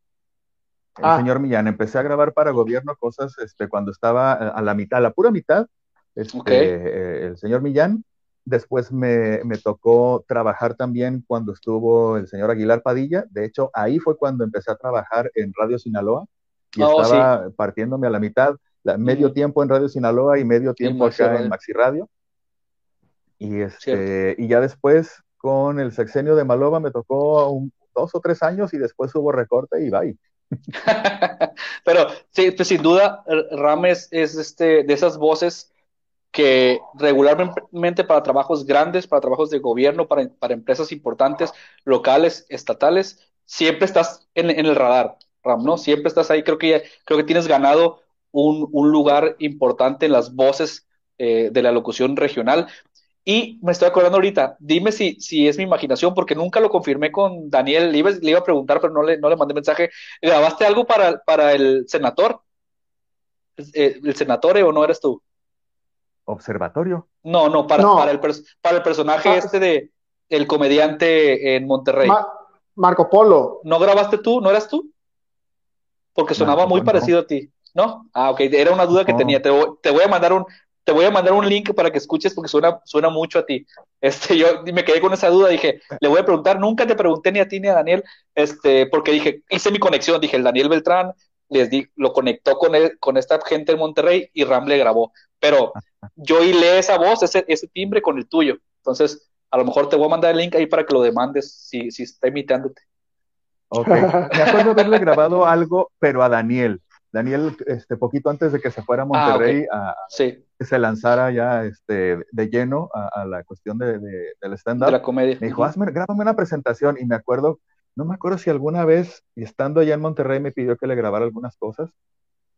El ah. señor Millán. Empecé a grabar para gobierno cosas este, cuando estaba a la mitad, a la pura mitad. Este, eh, el señor Millán. Después me, tocó trabajar también cuando estuvo el señor Aguilar Padilla. De hecho, ahí fue cuando empecé a trabajar en Radio Sinaloa y oh, estaba partiéndome a la mitad, medio tiempo en Radio Sinaloa y medio tiempo acá en Maxi Radio. Y, este, y ya después con el sexenio de Malova me tocó dos o tres años y después hubo recorte y bye. Pero sí, pues sin duda, Rames es este, de esas voces que regularmente para trabajos grandes, para trabajos de gobierno, para, empresas importantes, locales, estatales, siempre estás en, el radar, Ram, ¿no? Siempre estás ahí. Creo que, creo que tienes ganado un, lugar importante en las voces eh, de la locución regional. Y me estoy acordando ahorita, dime si, si es mi imaginación, porque nunca lo confirmé con Daniel, le iba, a preguntar, pero no le, no le mandé mensaje. ¿Grabaste algo para, para el senador? Eh, ¿El senador o no eres tú? ¿Observatorio? No, no, para, Para, el, para el personaje ah. este de el comediante en Monterrey. Marco Polo. ¿No grabaste tú? ¿No eras tú? Porque sonaba muy parecido a ti. ¿No? Ah, ok, era una duda que tenía. Te te voy a mandar un, te voy a mandar un link para que escuches porque suena, suena mucho a ti. Este, yo me quedé con esa duda, dije, le voy a preguntar, nunca te pregunté ni a ti ni a Daniel, este, porque dije, hice mi conexión, dije, el Daniel Beltrán, les di, lo conectó con, con esta gente en Monterrey y Ram le grabó. Pero yo hilé esa voz, ese, ese timbre con el tuyo. Entonces, a lo mejor te voy a mandar el link ahí para que lo demandes si, si está imitándote. Ok. Me acuerdo haberle grabado algo, pero a Daniel. Daniel, este, poquito antes de que se fuera a ah, Monterrey, a, que se lanzara ya este, de lleno a, la cuestión de, del stand-up. De la comedia. Me dijo, hazme, grábame una presentación. Y me acuerdo, no me acuerdo si alguna vez, estando allá en Monterrey, me pidió que le grabara algunas cosas,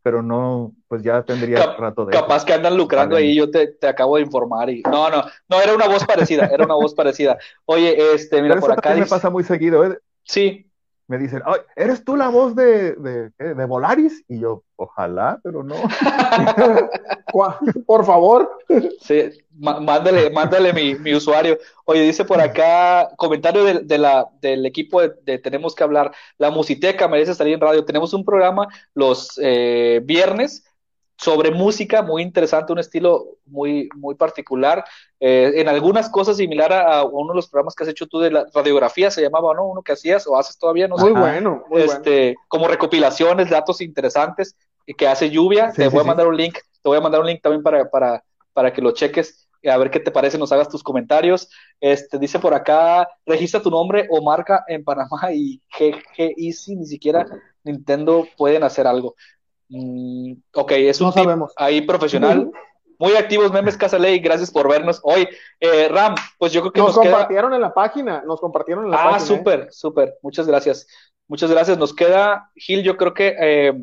pero no, pues ya tendría rato de. Capaz que andan lucrando ahí, yo te, te, acabo de informar. y No, no, no, era una voz parecida, era una voz parecida. Oye, este, mira, por acá. me pasa muy seguido, ¿eh? Sí, me dicen, ¿eres tú la voz de, de, de, Volaris? Y yo, ojalá, pero no. por favor. Sí, mándale, mándale mi, mi, usuario. Oye, dice por acá, comentario de, de la, del equipo de, Tenemos que hablar, la Musiteca merece salir en radio. Tenemos un programa los eh, viernes sobre música, muy interesante, un estilo muy, muy particular. Eh, en algunas cosas similar a, uno de los programas que has hecho tú de la radiografía, se llamaba, ¿no? Uno que hacías o haces todavía, no muy Bueno, muy este, Como recopilaciones, datos interesantes que hace lluvia. te voy a mandar un link, te voy a mandar un link también para, para, para que lo cheques a ver qué te parece, nos hagas tus comentarios. Este, dice por acá, registra tu nombre o marca en Panamá y GG Easy, ni siquiera Nintendo pueden hacer algo. Mm, ok, es un ahí profesional. Muy activos, Memes Casa Ley, gracias por vernos hoy. Eh, Ram, pues yo creo que nos, compartieron en la página, nos compartieron en la ah, página. Ah, súper, súper, muchas gracias. Muchas gracias. Nos queda, Gil, yo creo que eh,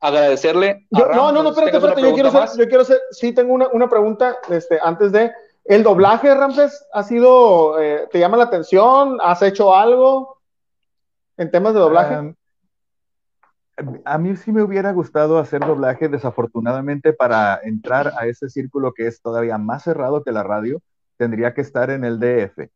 agradecerle. A Ram, no, no, no, espérate, espérate, yo quiero, hacer, yo quiero hacer, sí tengo una, una pregunta, este, antes de, ¿el doblaje, Ramses, ha sido, eh, te llama la atención? ¿Has hecho algo en temas de doblaje? Um, a mí sí me hubiera gustado hacer doblaje, desafortunadamente para entrar a ese círculo que es todavía más cerrado que la radio, tendría que estar en el DF.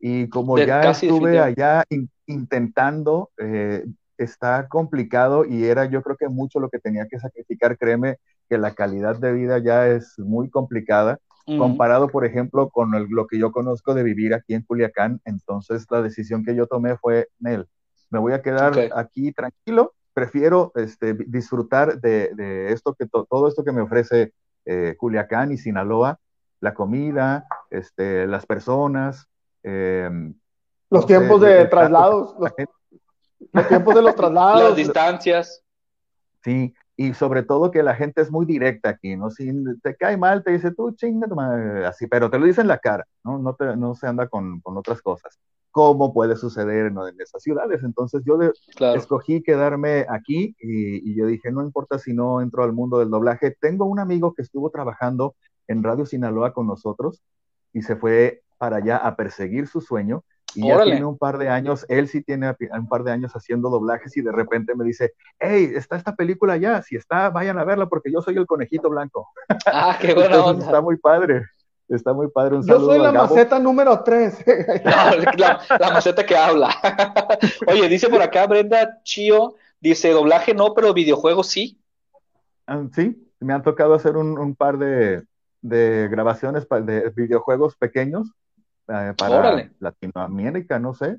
Y como ya estuve allá intentando, eh, está complicado y era yo creo que mucho lo que tenía que sacrificar, créeme que la calidad de vida ya es muy complicada. Comparado, por ejemplo, con lo que yo conozco de vivir aquí en Culiacán, entonces la decisión que yo tomé fue, Nel, me voy a quedar aquí tranquilo, prefiero este, disfrutar de, esto que todo esto que me ofrece eh, Culiacán y Sinaloa, la comida, este, las personas, em, los tiempos de traslados, los, tiempos de los traslados, las distancias. Sí, y sobre todo que la gente es muy directa aquí, ¿no? Si te cae mal, te dice tú chinga, así, pero te lo dice en la cara, ¿no? No, te, no se anda con, con otras cosas cómo puede suceder en, en esas ciudades. Entonces yo escogí quedarme aquí y, yo dije, no importa si no entro al mundo del doblaje. Tengo un amigo que estuvo trabajando en Radio Sinaloa con nosotros y se fue para allá a perseguir su sueño. Y ya tiene un par de años, él sí tiene un par de años haciendo doblajes y de repente me dice, hey, está esta película ya, si está, vayan a verla porque yo soy el conejito blanco. Ah, qué bueno. Está muy padre. Está muy padre. Un Yo soy la maceta número 3. la, maceta que habla. Oye, dice por acá Brenda Chio, dice doblaje no, pero videojuegos sí. Ah, sí, me han tocado hacer un, par de, grabaciones de videojuegos pequeños eh, para Latinoamérica, no sé.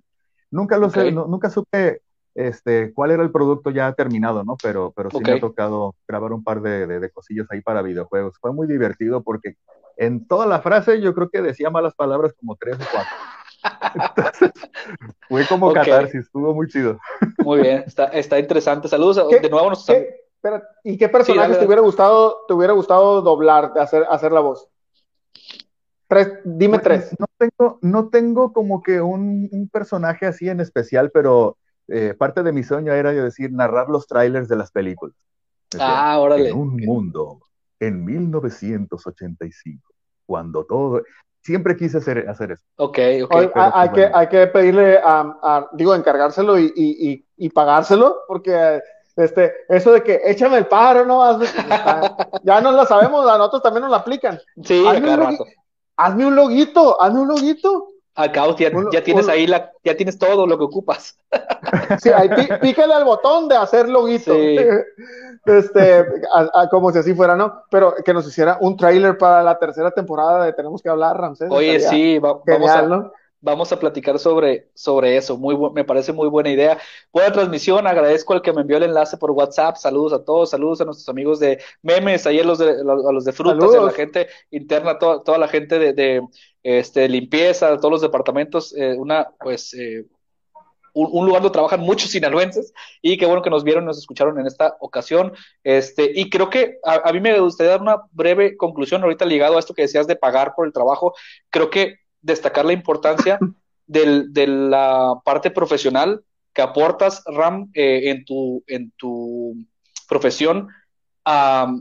Nunca lo sé, nunca supe este, cuál era el producto ya terminado, ¿no? Pero, pero sí me ha tocado grabar un par de, de, cosillas ahí para videojuegos. Fue muy divertido porque en toda la frase yo creo que decía malas palabras como tres o cuatro. Entonces, fue como catarsis, estuvo muy chido. Muy bien, está, está interesante. Saludos, de nuevo nos ¿Y qué personajes te hubiera gustado, te hubiera gustado doblar, hacer, hacer la voz? Tres, dime tres. No tengo, no tengo como que un, un personaje así en especial, pero eh, parte de mi sueño era decir, narrar los trailers de las películas. ah, órale. En un mundo en 1985, cuando todo... Siempre quise hacer, hacer eso. Ok, ok. hay, que, hay que pedirle a, digo, encargárselo y, y, y, pagárselo, porque este, eso de que échame el paro, ¿no? ya no lo sabemos, a nosotros también nos lo aplican. Sí, hazme, un, hazme un loguito, hazme un loguito. Acá ya, ya tienes ahí la, ya tienes todo lo que ocupas. Sí, ahí pícale al botón de hacer loguito. Este, como si así fuera, ¿no? Pero que nos hiciera un trailer para la tercera temporada de Tenemos que hablar, Ramsés. Oye, sí, vamos, a, vamos a platicar sobre, sobre eso. Muy me parece muy buena idea. Buena transmisión, agradezco al que me envió el enlace por WhatsApp. Saludos a todos, saludos a nuestros amigos de memes, ayer los de, a los de frutas, a la gente interna, toda, toda la gente de, de este, limpieza, todos los departamentos, eh, una, pues, eh, un, lugar donde trabajan muchos sinaloenses y qué bueno que nos vieron, nos escucharon en esta ocasión. Este, y creo que a, mí me gustaría dar una breve conclusión ahorita ligado a esto que decías de pagar por el trabajo. Creo que destacar la importancia del, de la parte profesional que aportas, Ram, eh, en, tu, en tu profesión a,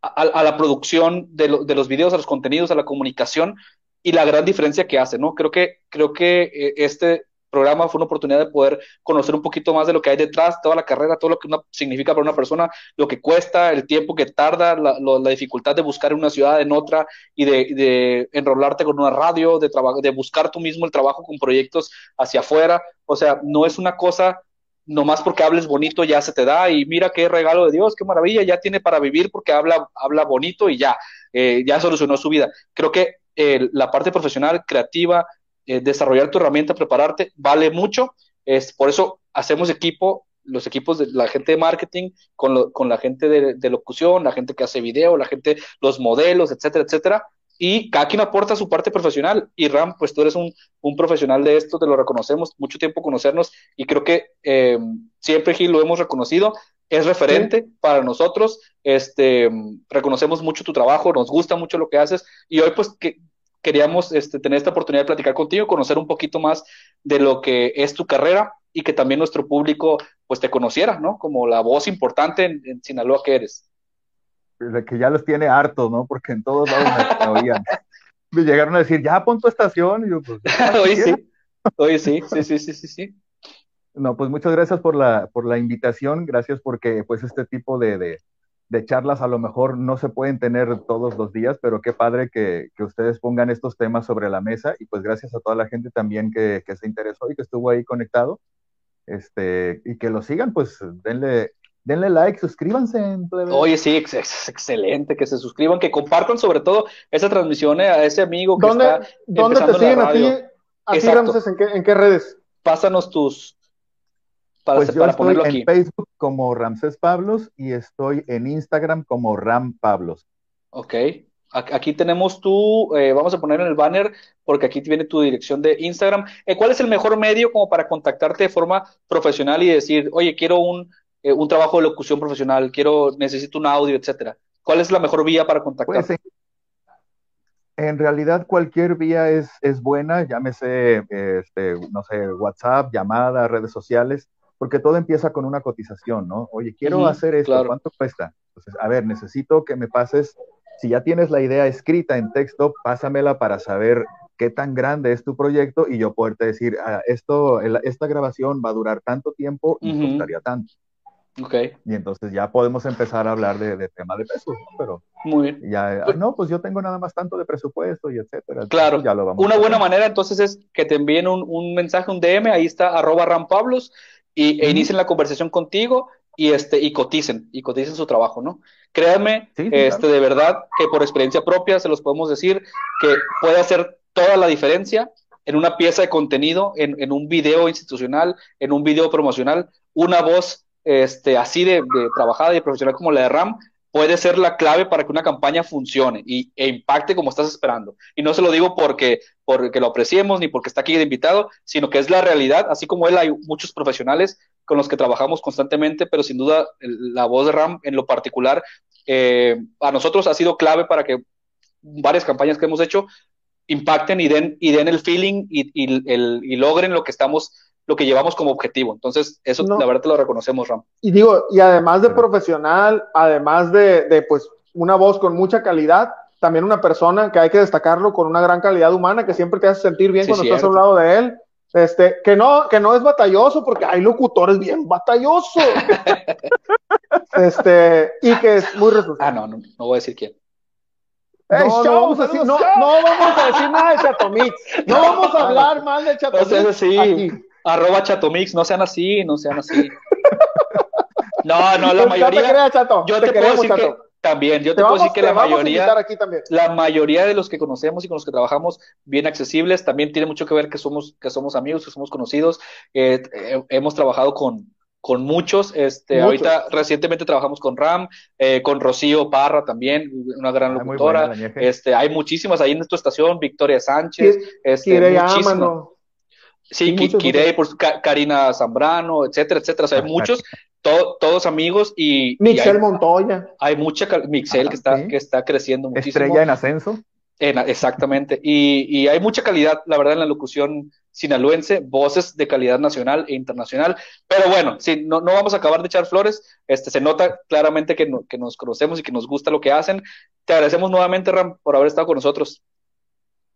a, la producción de, de, los videos, a los contenidos, a la comunicación y la gran diferencia que hace, ¿no? Creo que, creo que eh, este programa fue una oportunidad de poder conocer un poquito más de lo que hay detrás, toda la carrera, todo lo que significa para una persona, lo que cuesta, el tiempo que tarda, la, la dificultad de buscar en una ciudad, en otra, y de, de enrolarte con una radio, de, de buscar tú mismo el trabajo con proyectos hacia afuera. O sea, no es una cosa nomás porque hables bonito ya se te da y mira qué regalo de Dios, qué maravilla, ya tiene para vivir porque habla, habla bonito y ya, eh, ya solucionó su vida. Creo que eh, la parte profesional, creativa, eh, desarrollar tu herramienta, prepararte, vale mucho. Es, por eso hacemos equipo, los equipos de la gente de marketing, con, con la gente de, locución, la gente que hace video, la gente, los modelos, etcétera, etcétera. Y cada quien aporta su parte profesional. Y Ram, pues tú eres un, un profesional de esto, te lo reconocemos, mucho tiempo conocernos y creo que eh, siempre, Gil, lo hemos reconocido. es referente para nosotros, este, reconocemos mucho tu trabajo, nos gusta mucho lo que haces y hoy pues que, queríamos este, tener esta oportunidad de platicar contigo, conocer un poquito más de lo que es tu carrera y que también nuestro público pues te conociera, ¿no? Como la voz importante en, Sinaloa que eres. De que ya los tiene hartos, ¿no? Porque en todos lados me, oían. Me llegaron a decir, ya pon tu estación. Y yo, pues, hoy sí, hoy sí, sí, sí, sí, sí, sí. No, pues muchas gracias por la, por la invitación, gracias porque pues este tipo de, de charlas a lo mejor no se pueden tener todos los días, pero qué padre que, ustedes pongan estos temas sobre la mesa y pues gracias a toda la gente también que, se interesó y que estuvo ahí conectado. Este, y que lo sigan, pues denle, denle like, suscríbanse. Oye, sí, es, excelente, que se suscriban, que compartan sobre todo esa transmisión eh, a ese amigo que ¿Dónde, está ¿Dónde te siguen a ti, a Ramses, ¿en qué, ¿en qué redes? Pásanos tus, pues yo estoy en Facebook como Ramsés Pablos y estoy en Instagram como Ram Pablos. Ok. Aquí tenemos tu, eh, vamos a poner en el banner, porque aquí viene tu dirección de Instagram. Eh, ¿Cuál es el mejor medio como para contactarte de forma profesional y decir, oye, quiero un, eh, un trabajo de locución profesional, quiero, necesito un audio, etcétera? ¿Cuál es la mejor vía para contactarte? Pues, en realidad cualquier vía es, es buena, llámese, este, no sé, WhatsApp, llamada, redes sociales porque todo empieza con una cotización, ¿no? Oye, quiero hacer esto, ¿cuánto cuesta? Entonces, a ver, necesito que me pases, si ya tienes la idea escrita en texto, pásamela para saber qué tan grande es tu proyecto y yo poderte decir, ah, esto, esta grabación va a durar tanto tiempo y costaría tanto. Ok. Y entonces ya podemos empezar a hablar de, de tema de pesos, ¿no? Pero Muy bien. ya, pues no, pues yo tengo nada más tanto de presupuesto y etcétera. Claro. Ya lo vamos Una buena manera entonces es que te envíen un, un mensaje, un DM, ahí está arroba rampablos y, e inicien la conversación contigo y, este, y coticen, y coticen su trabajo, ¿no? Créanme, este, de verdad, que por experiencia propia se los podemos decir que puede hacer toda la diferencia en una pieza de contenido, en, en un video institucional, en un video promocional, una voz este, así de, de, trabajada y profesional como la de RAM puede ser la clave para que una campaña funcione y, e impacte como estás esperando. Y no se lo digo porque, porque lo apreciemos ni porque está aquí de invitado, sino que es la realidad. Así como él, hay muchos profesionales con los que trabajamos constantemente, pero sin duda la voz de Ram en lo particular eh, a nosotros ha sido clave para que varias campañas que hemos hecho impacten y den, y den el feeling y, y logren lo que estamos lo que llevamos como objetivo. Entonces, eso la verdad te lo reconocemos, Ram. Y digo, y además de profesional, además de, pues una voz con mucha calidad, también una persona que hay que destacarlo con una gran calidad humana que siempre te hace sentir bien cuando estás al lado de él. Este, que no, que no es batalloso, porque hay locutores bien batallosos. este, y que es muy Ah, no, no, no voy a decir quién. no, no, vamos a decir, no, vamos a decir nada de Chatomix. No vamos a hablar mal de Chatomix. No sí arroba chatomix, no sean así, no sean así. No, no, la mayoría. Yo te, puedo decir que también, yo te, puedo decir que la mayoría, la mayoría de los que conocemos y con los que trabajamos bien accesibles, también tiene mucho que ver que somos, que somos amigos, que somos conocidos. Eh, eh, hemos trabajado con, con muchos. Este, ahorita recientemente trabajamos con Ram, eh, con Rocío Parra también, una gran ah, locutora. este, hay muchísimas ahí en esta estación, Victoria Sánchez, este, muchísimas. Sí, Kirei, por Karina Zambrano, etcétera, etcétera. O sea, hay muchos, todos amigos y. Mixel Montoya. Hay mucha. Mixel que, está, que está creciendo muchísimo. Estrella en ascenso. exactamente. Y, y, hay mucha calidad, la verdad, en la locución sinaloense, voces de calidad nacional e internacional. Pero bueno, sí, no, no vamos a acabar de echar flores. Este, se nota claramente que, que nos conocemos y que nos gusta lo que hacen. Te agradecemos nuevamente, Ram, por haber estado con nosotros.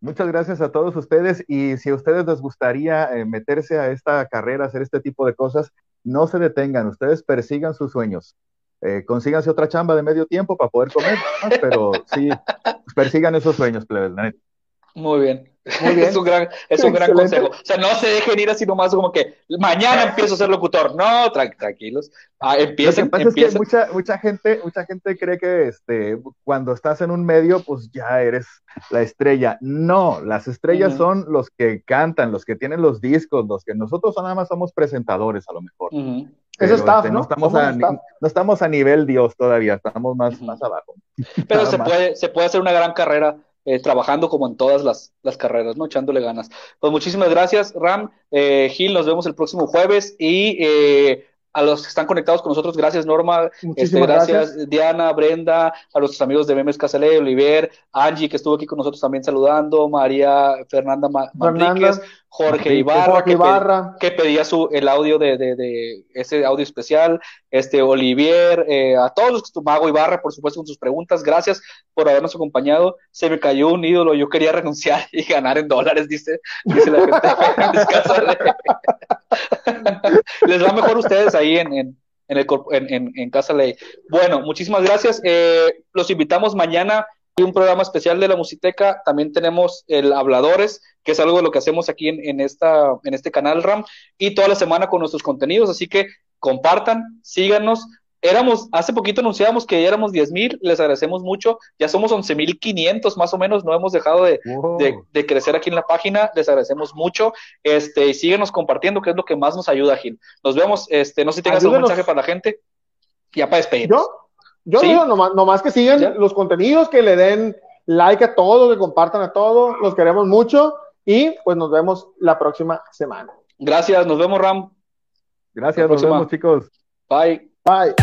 Muchas gracias a todos ustedes y si a ustedes les gustaría eh, meterse a esta carrera, hacer este tipo de cosas, no se detengan, ustedes persigan sus sueños. Eh, consíganse otra chamba de medio tiempo para poder comer, pero sí, persigan esos sueños, plebes, Muy bien. Muy bien. es un gran, es un gran consejo. O sea, no se dejen ir así nomás como que mañana empiezo a ser locutor. No, tranquilos. Ah, empiecen, Lo que pasa es que mucha, mucha gente, mucha gente cree que este, cuando estás en un medio, pues ya eres la estrella. No, las estrellas son los que cantan, los que tienen los discos, los que nosotros nada más somos presentadores a lo mejor. Eso está, este, ¿no? estamos a, no estamos a nivel Dios todavía, estamos más, más abajo. Pero se puede, se puede hacer una gran carrera eh, trabajando como en todas las, las, carreras, ¿no? Echándole ganas. Pues muchísimas gracias, Ram. Eh, Gil, nos vemos el próximo jueves y eh, a los que están conectados con nosotros, gracias Norma, este, gracias, Diana, Brenda, a nuestros amigos de Memes Casalé, Oliver, Angie que estuvo aquí con nosotros también saludando, María Fernanda Manríquez, Jorge Ibarra, Que, pedía su, el audio de, de, ese audio especial, este Olivier, eh, a todos los que Mago Ibarra, por supuesto, con sus preguntas, gracias por habernos acompañado. Se me cayó un ídolo, yo quería renunciar y ganar en dólares, dice, dice la gente Les va mejor ustedes ahí en, en, en, en, Casa Ley. Bueno, muchísimas gracias. Eh, los invitamos mañana un programa especial de la Musiteca. También tenemos el Habladores, que es algo de lo que hacemos aquí en, esta, en este canal RAM, y toda la semana con nuestros contenidos. Así que compartan, síganos. Éramos, hace poquito anunciamos que ya éramos 10 mil, les agradecemos mucho, ya somos 11 mil 500 más o menos, no hemos dejado de, de, crecer aquí en la página, les agradecemos mucho, este, y síguenos compartiendo, que es lo que más nos ayuda, Gil. Nos vemos, este, no sé si tengas algún mensaje para la gente, ya para despedirnos. Yo yo ¿Sí? digo, nomás, nomás, que sigan los contenidos, que le den like a todos, que compartan a todos, los queremos mucho y pues nos vemos la próxima semana. Gracias, nos vemos Ram. Gracias, nos vemos chicos. Bye. Bye.